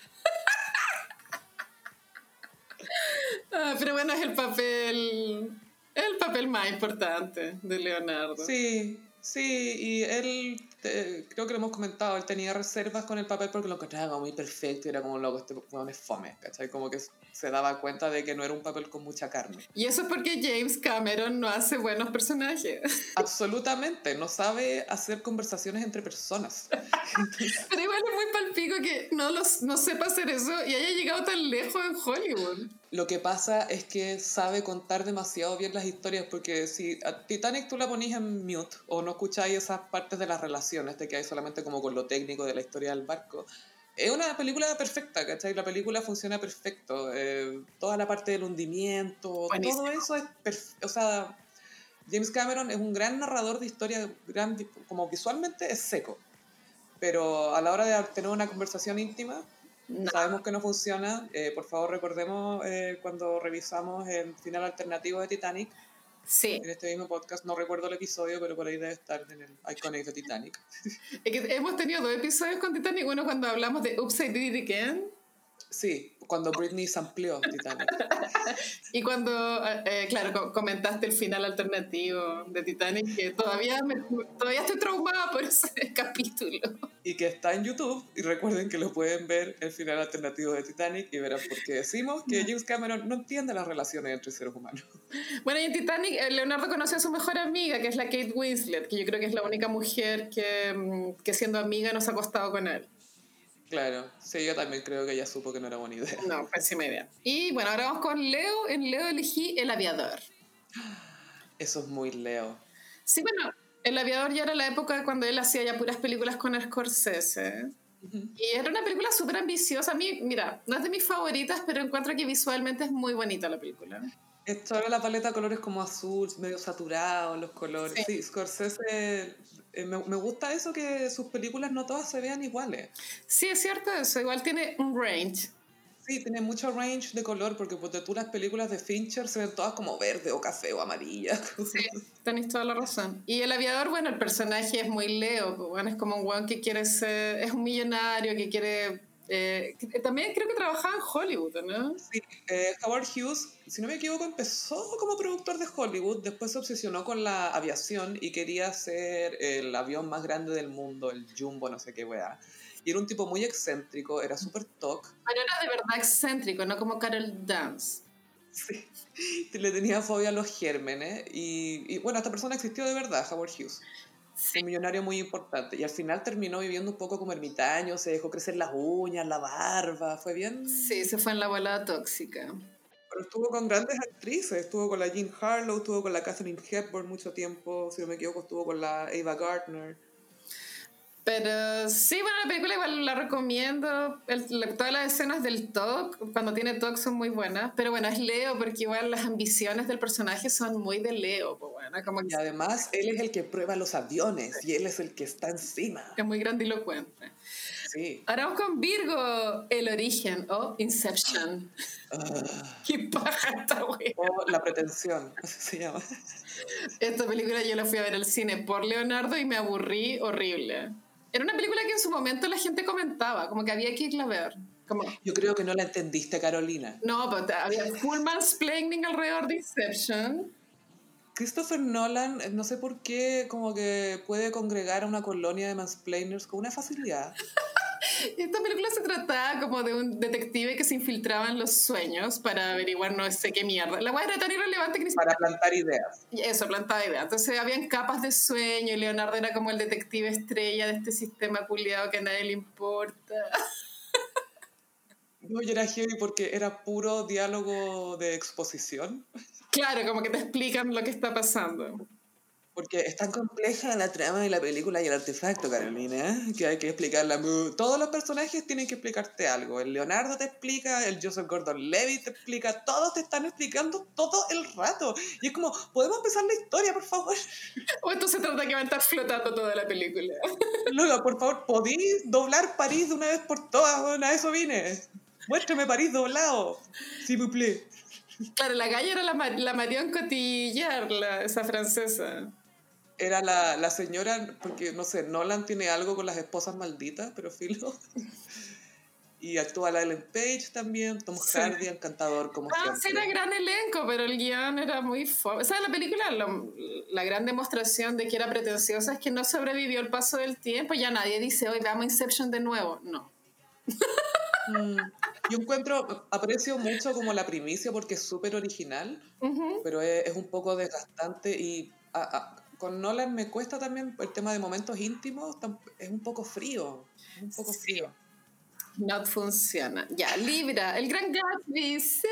Ah, pero bueno, es el papel, el papel más importante de Leonardo. Sí, sí, y él, creo que lo hemos comentado, él tenía reservas con el papel porque lo encontraba muy perfecto y era como loco, este weón es fome, ¿cachai? Como que se daba cuenta de que no era un papel con mucha carne. Y eso es porque James Cameron no hace buenos personajes. Absolutamente, no sabe hacer conversaciones entre personas. Pero igual es muy palpico que no, los, no sepa hacer eso y haya llegado tan lejos en Hollywood. Lo que pasa es que sabe contar demasiado bien las historias, porque si a Titanic tú la ponís en mute o no escucháis esas partes de las relaciones, te quedáis solamente como con lo técnico de la historia del barco. Es una película perfecta, ¿cachai? La película funciona perfecto. eh, toda la parte del hundimiento, Buenísimo. todo eso es perfecto. O sea, James Cameron es un gran narrador de historia, gran, como visualmente es seco. Pero a la hora de tener una conversación íntima, No. Sabemos que no funciona. eh, por favor, recordemos eh, cuando revisamos el final alternativo de Titanic Sí, en este mismo podcast. No recuerdo el episodio, pero por ahí debe estar en el Iconic de Titanic. es que hemos tenido dos episodios con Titanic. Uno cuando hablamos de I Did It Again. Sí, cuando Britney se amplió Titanic. Y cuando, eh, claro, co- comentaste el final alternativo de Titanic, que todavía, me- todavía estoy traumada por ese capítulo. Y que está en YouTube. Y recuerden que lo pueden ver el final alternativo de Titanic y verán por qué decimos que James Cameron no entiende las relaciones entre seres humanos. Bueno, y en Titanic, eh, Leonardo conoció a su mejor amiga, que es la Kate Winslet, que yo creo que es la única mujer que, mm, que siendo amiga nos ha acostado con él. Claro, sí, yo también creo que ella supo que no era buena idea. No, pésima idea. Y bueno, ahora vamos con Leo. En Leo elegí El Aviador. Eso es muy Leo. Sí, bueno, El Aviador ya era la época cuando él hacía ya puras películas con Scorsese. Y era una película súper ambiciosa. A mí, mira, no es de mis favoritas, pero encuentro que visualmente es muy bonita la película. Esto la paleta de colores como azul, medio saturado, los colores. Sí. Sí, Scorsese, eh, me, me gusta eso que sus películas no todas se vean iguales. Sí, es cierto eso. Igual tiene un range. Sí, tiene mucho range de color, porque porque tú las películas de Fincher se ven todas como verde o café o amarilla. Sí, tenéis toda la razón. Y el aviador, bueno, el personaje es muy Leo, pues, bueno, es como un weón que quiere ser, es un millonario, que quiere... eh, que también creo que trabajaba en Hollywood, ¿no? Sí, eh, Howard Hughes, si no me equivoco, empezó como productor de Hollywood, después se obsesionó con la aviación y quería ser el avión más grande del mundo, el Jumbo, no sé qué weá. Y era un tipo muy excéntrico, era súper toc. Pero era de verdad excéntrico, no como Carol Dance. Sí. Le tenía fobia a los gérmenes y, y, bueno, esta persona existió de verdad, Howard Hughes. Un millonario muy importante. Y al final terminó viviendo un poco como ermitaño, se dejó crecer las uñas, la barba, fue bien... Sí, se fue en la bola tóxica. Pero estuvo con grandes actrices, estuvo con la Jean Harlow, estuvo con la Catherine Hepburn mucho tiempo, si no me equivoco, estuvo con la Ava Gardner. Pero sí, bueno, la película igual la recomiendo. El- la- todas las escenas del talk, cuando tiene talk, son muy buenas. Pero bueno, es Leo, porque igual las ambiciones del personaje son muy de Leo. Pues bueno, como Y además, él es el que prueba los aviones y él es el que está encima. es muy grandilocuente. sí. Ahora vamos con Virgo, El Origen o Inception. Ah. Qué paja esta wea. o La Pretensión, así se llama. Esta película yo la fui a ver al cine por Leonardo y me aburrí horrible. Era una película que en su momento la gente comentaba, como que había que irla a ver. Como, Yo creo que no la entendiste, Carolina. no, pero te- había full mansplaining alrededor de Inception. Christopher Nolan, no sé por qué, como que puede congregar a una colonia de mansplainers con una facilidad. Esta película se trataba como de un detective que se infiltraba en los sueños para averiguar no sé qué mierda. La weá era tan irrelevante que ni Para plantar ideas. Eso, plantaba idea. Entonces habían capas de sueño y Leonardo era como el detective estrella de este sistema culiado que a nadie le importa. No, y era heavy porque era puro diálogo de exposición. Claro, como que te explican lo que está pasando. Porque es tan compleja la trama de la película y el artefacto, Carolina, que hay que explicarla. Todos los personajes tienen que explicarte algo. El Leonardo te explica, el Joseph Gordon-Levitt te explica, todos te están explicando todo el rato. Y es como, ¿podemos empezar la historia, por favor? O esto se trata que va a estar flotando toda la película. Luego, por favor, ¿podéis doblar París de una vez por todas? Bueno, a eso vine. Muéstrame París doblado. S'il vous plaît. Claro, la galla era la, la Marion Cotillard, la- esa francesa. Era la, la señora, porque no sé, Nolan tiene algo con las esposas malditas, pero filo. Y actúa la Ellen Page también, Tom Sí. Hardy, encantador como Ah, sí, era gran elenco, pero el guion era muy fome. O sea, la película, lo- la gran demostración de que era pretenciosa es que no sobrevivió el paso del tiempo. Ya nadie dice, hoy veamos Inception de nuevo. No. Mm, Yo encuentro, aprecio mucho como la primicia porque es súper original, Ujú. pero es, es un poco desgastante y a- a- con Nolan me cuesta también el tema de momentos íntimos, es un poco frío, es un poco frío. No funciona. Ya, Libra, el gran Gatsby. Sí.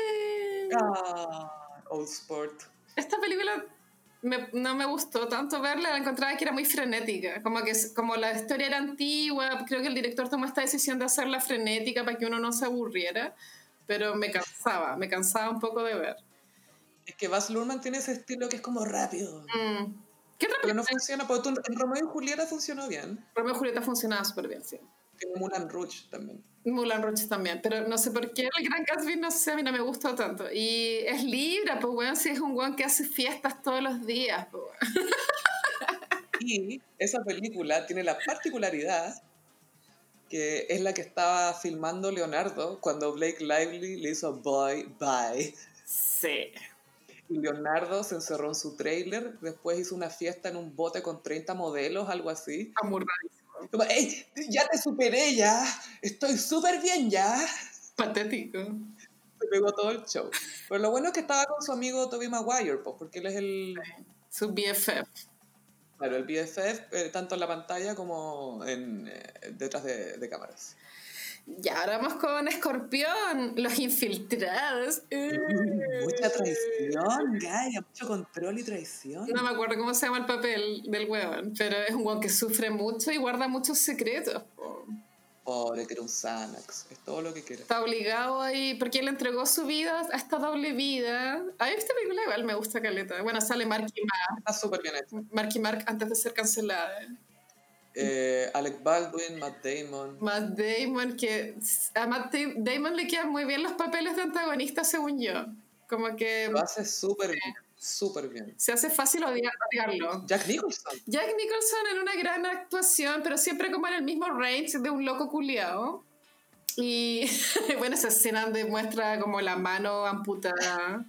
Ah, old sport. Esta película me- no me gustó tanto verla, la encontraba que era muy frenética. Como que como la historia era antigua, creo que el director tomó esta decisión de hacerla frenética para que uno no se aburriera, pero me cansaba, me cansaba un poco de ver. Es que Baz Luhrmann tiene ese estilo que es como rápido. Mm. ¿Qué otra Pero no funciona, porque tú en Romeo y Julieta funcionó bien. Romeo y Julieta funcionaba súper bien, sí. Tiene Mulan Rouge también. Mulan Rouge también, pero no sé por qué el Gran Gatsby, no sé, a mí no me gustó tanto. Y es Libra, pues weón, si es un weón que hace fiestas todos los días, pues weón. Y esa película tiene la particularidad que es la que estaba filmando Leonardo cuando Blake Lively le hizo Boy Bye. Sí. Leonardo se encerró en su trailer, después hizo una fiesta en un bote con 30 modelos, algo así. Como, ¡Ey! Ya te superé ya, estoy súper bien ya. Patético. Se pegó todo el show. Pero lo bueno es que estaba con su amigo Tobey Maguire, pues, porque él es el, Su BFF. claro, el BFF, eh, tanto en la pantalla como en, eh, detrás de, de cámaras. Ya, ahora vamos con Escorpión, los infiltrados. Mucha traición, Gaia, mucho control y traición. No me acuerdo cómo se llama el papel del weón, pero es un weón que sufre mucho y guarda muchos secretos. po. Pobre, que era un Xanax, es todo lo que quiere. Está obligado ahí, porque él entregó su vida a esta doble vida. A mí esta película igual me gusta caleta. Bueno, sale Marky Mark, Está súper bien hecho. Marky Mark antes de ser cancelada. Eh, Alec Baldwin, Matt Damon. Matt Damon, que a Matt Da- Damon le quedan muy bien los papeles de antagonista, según yo. Como que Lo hace súper bien, súper bien. se hace fácil odiar- odiarlo. Jack Nicholson. Jack Nicholson en una gran actuación, pero siempre como en el mismo range de un loco culiao. Y bueno, esa escena demuestra como la mano amputada.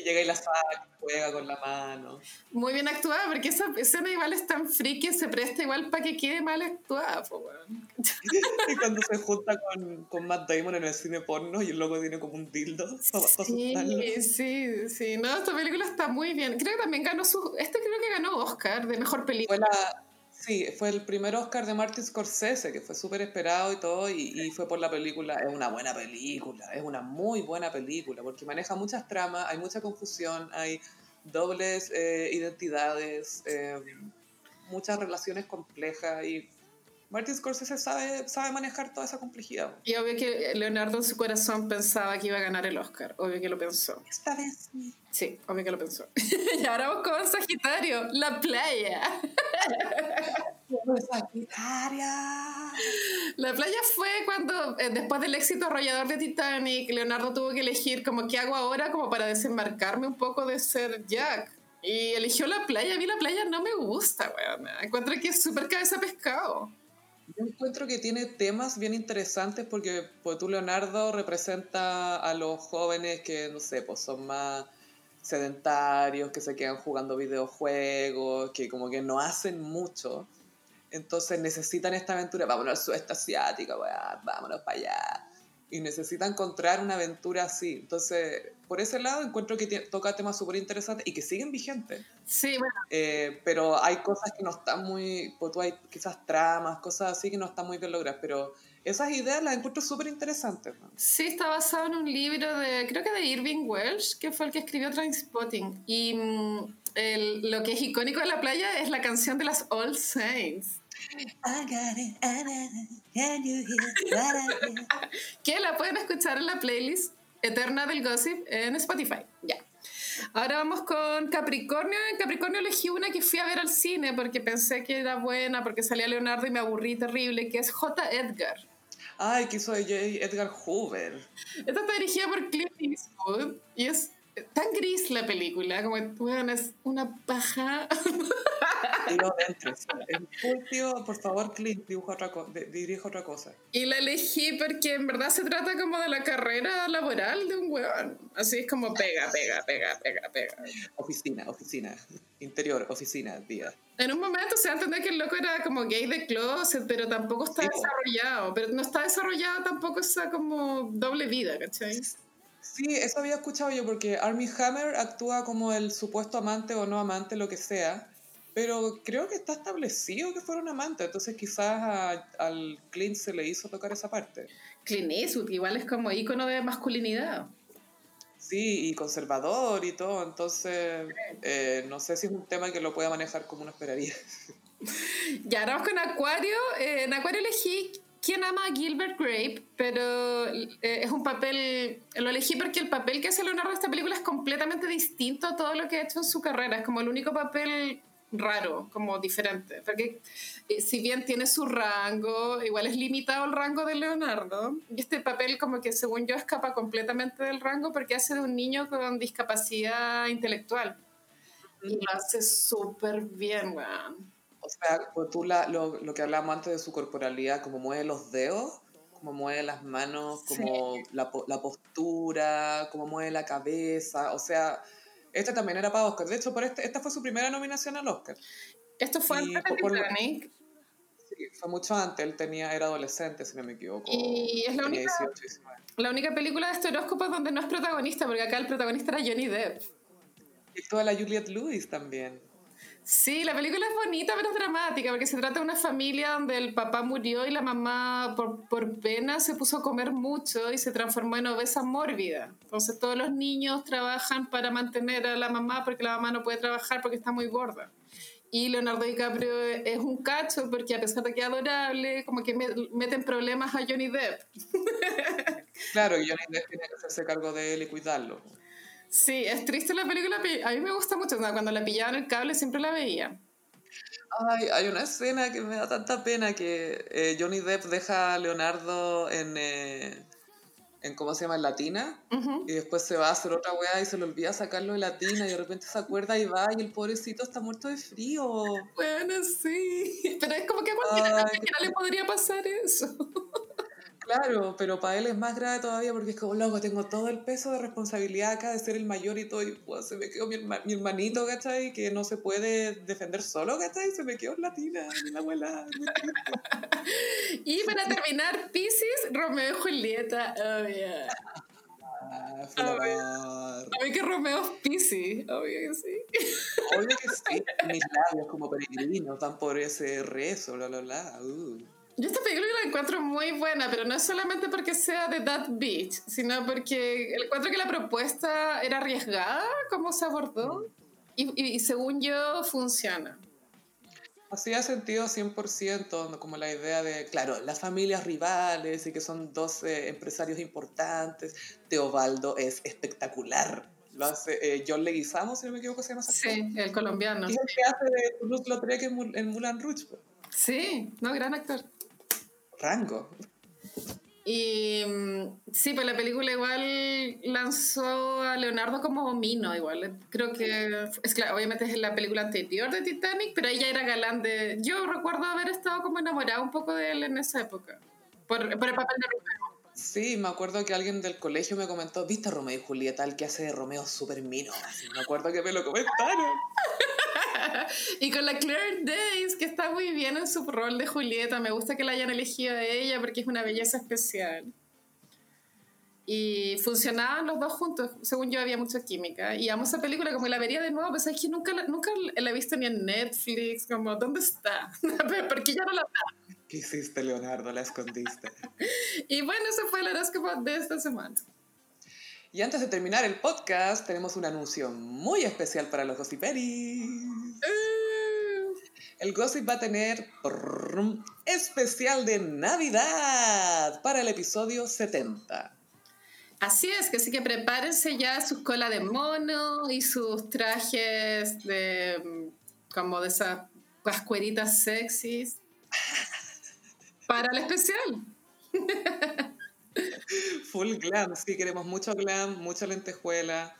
Y llega y la saca, juega con la mano. Muy bien actuada, porque esa escena igual es tan friki, se presta igual para que quede mal actuada. po. Y cuando se junta con, con Matt Damon en el cine porno y el loco tiene como un dildo para. Sí, sí, sí. No, esta película está muy bien. Creo que también ganó su... Este creo que ganó Oscar de Mejor Película. Fue la, sí, fue el primer Oscar de Martin Scorsese, que fue súper esperado y todo, y, y fue por la película. Es una buena película, es una muy buena película, porque maneja muchas tramas, hay mucha confusión, hay dobles eh, identidades, eh, muchas relaciones complejas, y Martin Scorsese sabe, sabe manejar toda esa complejidad. Y obvio que Leonardo en su corazón pensaba que iba a ganar el Oscar. Obvio que lo pensó. Esta vez sí. Sí, obvio que lo pensó. y ahora vamos con Sagitario, la playa. La playa fue cuando, eh, después del éxito arrollador de Titanic, Leonardo tuvo que elegir como qué hago ahora como para desembarcarme un poco de ser Jack. Y eligió la playa. A mí la playa no me gusta, weón. Encuentro que es súper cabeza pescado. Yo encuentro que tiene temas bien interesantes porque pues, tú, Leonardo, representa a los jóvenes que, no sé, pues son más sedentarios, que se quedan jugando videojuegos, que como que no hacen mucho. Entonces necesitan esta aventura. Vámonos al sudeste asiático, vámonos para allá. Y necesita encontrar una aventura así. Entonces, por ese lado, encuentro que toca temas súper interesantes y que siguen vigentes. Sí, bueno. Eh, pero hay cosas que no están muy. Pues tú hay quizás tramas, cosas así que no están muy bien logradas. Pero esas ideas las encuentro súper interesantes. Sí, está basado en un libro de, creo que de Irving Welsh, que fue el que escribió Trainspotting. Y mm, lo que es icónico de la playa es la canción de las All Saints. Que la pueden escuchar en la playlist Eterna del Gossip en Spotify. Ya. Ahora vamos con Capricornio. En Capricornio elegí una que fui a ver al cine porque pensé que era buena, porque salía Leonardo y me aburrí terrible, que es J. Edgar. Ay, que hizo Edgar Hoover. Esta está dirigida por Clint Eastwood y es tan gris la película, como bueno, es una paja. Tío, dentro. Tío, por favor, Clint, dibuja otra dirige otra cosa. Y la elegí porque en verdad se trata como de la carrera laboral de un huevón. Así es como pega, pega, pega, pega, pega. Oficina, oficina. Interior, oficina, día. En un momento se va a entender que el loco era como gay de closet, pero tampoco está desarrollado. Pero no está desarrollado tampoco esa como doble vida, ¿cachai? Sí, eso había escuchado yo, porque Army Hammer actúa como el supuesto amante o no amante, lo que sea, pero creo que está establecido que fuera un amante, entonces quizás al Clint se le hizo tocar esa parte. Clint Eastwood, igual es como ícono de masculinidad. Sí, y conservador y todo, entonces eh, no sé si es un tema que lo pueda manejar como uno esperaría. Ya, ahora vamos con Acuario. Eh, en Acuario elegí ¿Quién ama a Gilbert Grape? Pero eh, es un papel, lo elegí porque el papel que hace Leonardo en esta película es completamente distinto a todo lo que ha hecho en su carrera. Es como el único papel raro, como diferente. Porque eh, si bien tiene su rango, igual es limitado el rango de Leonardo. Y este papel como que según yo escapa completamente del rango porque hace de un niño con discapacidad intelectual. Y lo hace súper bien, weón. O sea, tú la, lo, lo, que hablábamos antes de su corporalidad, como mueve los dedos, como mueve las manos, como la, la, postura, como mueve la cabeza. O sea, este también era para Oscar. De hecho, por este, esta fue su primera nominación al Oscar. ¿Esto fue antes de Titanic? Sí, fue mucho antes. Él tenía, era adolescente, si no me equivoco. Y es la única, la única película de este horóscopo donde no es protagonista, porque acá el protagonista era Johnny Depp. Y toda la Juliette Lewis también. Sí, la película es bonita pero es dramática porque se trata de una familia donde el papá murió y la mamá por, por, pena se puso a comer mucho y se transformó en obesa mórbida. Entonces todos los niños trabajan para mantener a la mamá porque la mamá no puede trabajar porque está muy gorda. Y Leonardo DiCaprio es un cacho porque a pesar de que es adorable, como que meten problemas a Johnny Depp. Claro, Johnny Depp tiene que hacerse cargo de él y cuidarlo. Sí, es triste la película. A mí me gusta mucho. Cuando la pillaban el cable siempre la veía. Ay, hay una escena que me da tanta pena que eh, Johnny Depp deja a Leonardo en, eh, en ¿cómo se llama? En Latina. Y después se va a hacer otra weá y se le olvida sacarlo de Latina y de repente se acuerda y va y el pobrecito está muerto de frío. Bueno, sí. Pero es como que a cualquiera no le podría pasar eso. Claro, pero para él es más grave todavía porque es como, loco, tengo todo el peso de responsabilidad acá de ser el mayor y todo, y pues, se me quedó mi, mi, hermanito, ¿cachai? Que no se puede defender solo, ¿cachai? Se me quedó en latina, la abuela. y para terminar, Pisces, Romeo y Julieta, oh yeah. Ah, obvio que Romeo es Pisces, obvio que sí. Obvio que sí, mis labios como peregrinos van por ese rezo, bla, bla, bla. Uh. Yo esta película la encuentro muy buena, pero no es solamente porque sea de That Beach, sino porque encuentro que la propuesta era arriesgada, cómo se abordó, y, y, según yo funciona. Hacía sentido 100%, como la idea de, claro, las familias rivales y que son dos empresarios importantes. Teobaldo es espectacular. Lo hace eh, John Leguizamo, si no me equivoco, se llama Sí, el colombiano. Y el que hace de Toulouse-Lautrec en Moulin Rouge. Sí, no, gran actor. Rango. Y mm, sí, pues la película igual lanzó a Leonardo como Mino, igual. Creo que, es claro, obviamente es la película anterior de Titanic, pero ella era galán de... Yo recuerdo haber estado como enamorada un poco de él en esa época, por, por el papel de Romeo. Sí, me acuerdo que alguien del colegio me comentó, ¿viste a Romeo y Julieta, el que hace de Romeo súper mino? Así, me acuerdo que me lo comentaron. y con la Claire Days, que está muy bien en su rol de Julieta. Me gusta que la hayan elegido a ella porque es una belleza especial. Y funcionaban los dos juntos. Según yo, había mucha química. Y amo esa película, como la vería de nuevo, pues es que nunca, la- nunca la he visto ni en Netflix. Como, ¿dónde está? porque ya no la da. ¿Qué hiciste, Leonardo? La escondiste. Y bueno, ese fue el horóscopo de esta semana. Y antes de terminar el podcast, tenemos un anuncio muy especial para los gossiperis. Uh, El Gossip va a tener especial de Navidad para el episodio 70. Así es, que sí que prepárense ya sus cola de mono y sus trajes de como de esas pascueritas sexys para el especial. Full glam, sí, queremos mucho glam, mucha lentejuela.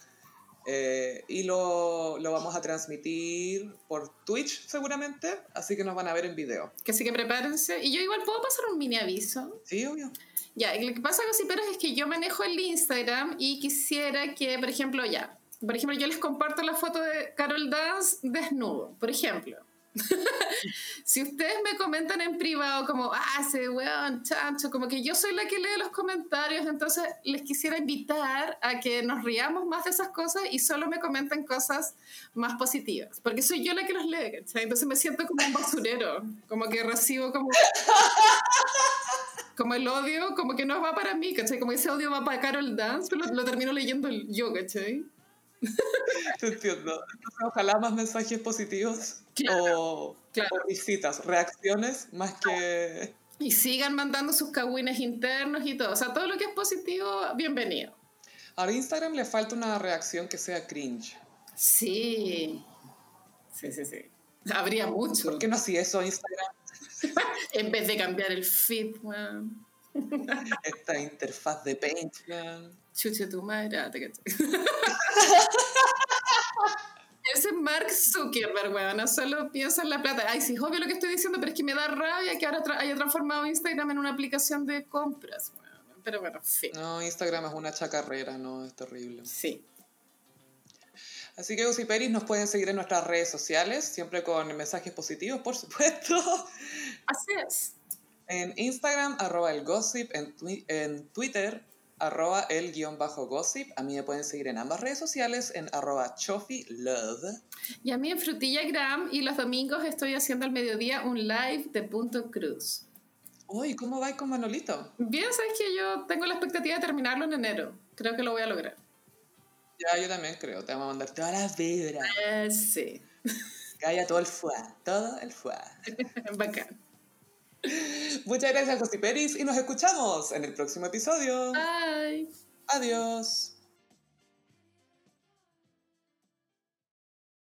eh, y lo, lo vamos a transmitir por Twitch seguramente, así que nos van a ver en video. Que sí que prepárense. Y yo igual puedo pasar un mini aviso. Sí, obvio. Ya, y lo que pasa, Gossiperos, es que yo manejo el Instagram y quisiera que, por ejemplo, ya, por ejemplo, yo les comparto la foto de Carol Dance desnudo, por ejemplo. si ustedes me comentan en privado como, ah, ese weón, chancho, como que yo soy la que lee los comentarios, entonces les quisiera invitar a que nos riamos más de esas cosas y solo me comenten cosas más positivas, porque soy yo la que los lee, ¿cachai? Entonces me siento como un basurero, como que recibo como como el odio, como que no va para mí, ¿cachai? Como ese odio va para Carol Dance, pero lo, lo termino leyendo yo, ¿cachai? Te entiendo. Entonces, ojalá más mensajes positivos Claro, o, claro. o visitas, reacciones, más que... Y sigan mandando sus cagüines internos y todo. O sea, todo lo que es positivo, bienvenido. A Instagram le falta una reacción que sea cringe. Sí. Sí, sí, sí. Habría mucho. ¿Por qué no hacía eso Instagram? En vez de cambiar el feed, weón. Esta interfaz de Paint, man. Chuche tu madre, ah, te caché. Ese es Mark Zuckerberg, weón, no solo piensa en la plata. Ay, sí, es obvio lo que estoy diciendo, pero es que me da rabia que ahora tra- haya transformado Instagram en una aplicación de compras, weón. Pero bueno, sí. No, Instagram es una chacarrera, no, es terrible. Sí. Así que Gossiperis nos pueden seguir en nuestras redes sociales, siempre con mensajes positivos, por supuesto. Así es. En Instagram, arroba el gossip, en, twi- en Twitter, arroba el guion bajo gossip. A mí me pueden seguir en ambas redes sociales, en arroba chofilove. Y a mí en Frutillagram y los domingos estoy haciendo al mediodía un live de Punto Cruz. Uy, ¿cómo va con Manolito? Bien, sabes que yo tengo la expectativa de terminarlo en enero. Creo que lo voy a lograr. Ya, yo también creo. Te vamos a mandar todas las vibras. Eh, sí. Haya todo el fuá, todo el fuá. Bacán. Muchas gracias, Gossiperis, y nos escuchamos en el próximo episodio. Bye. Adiós.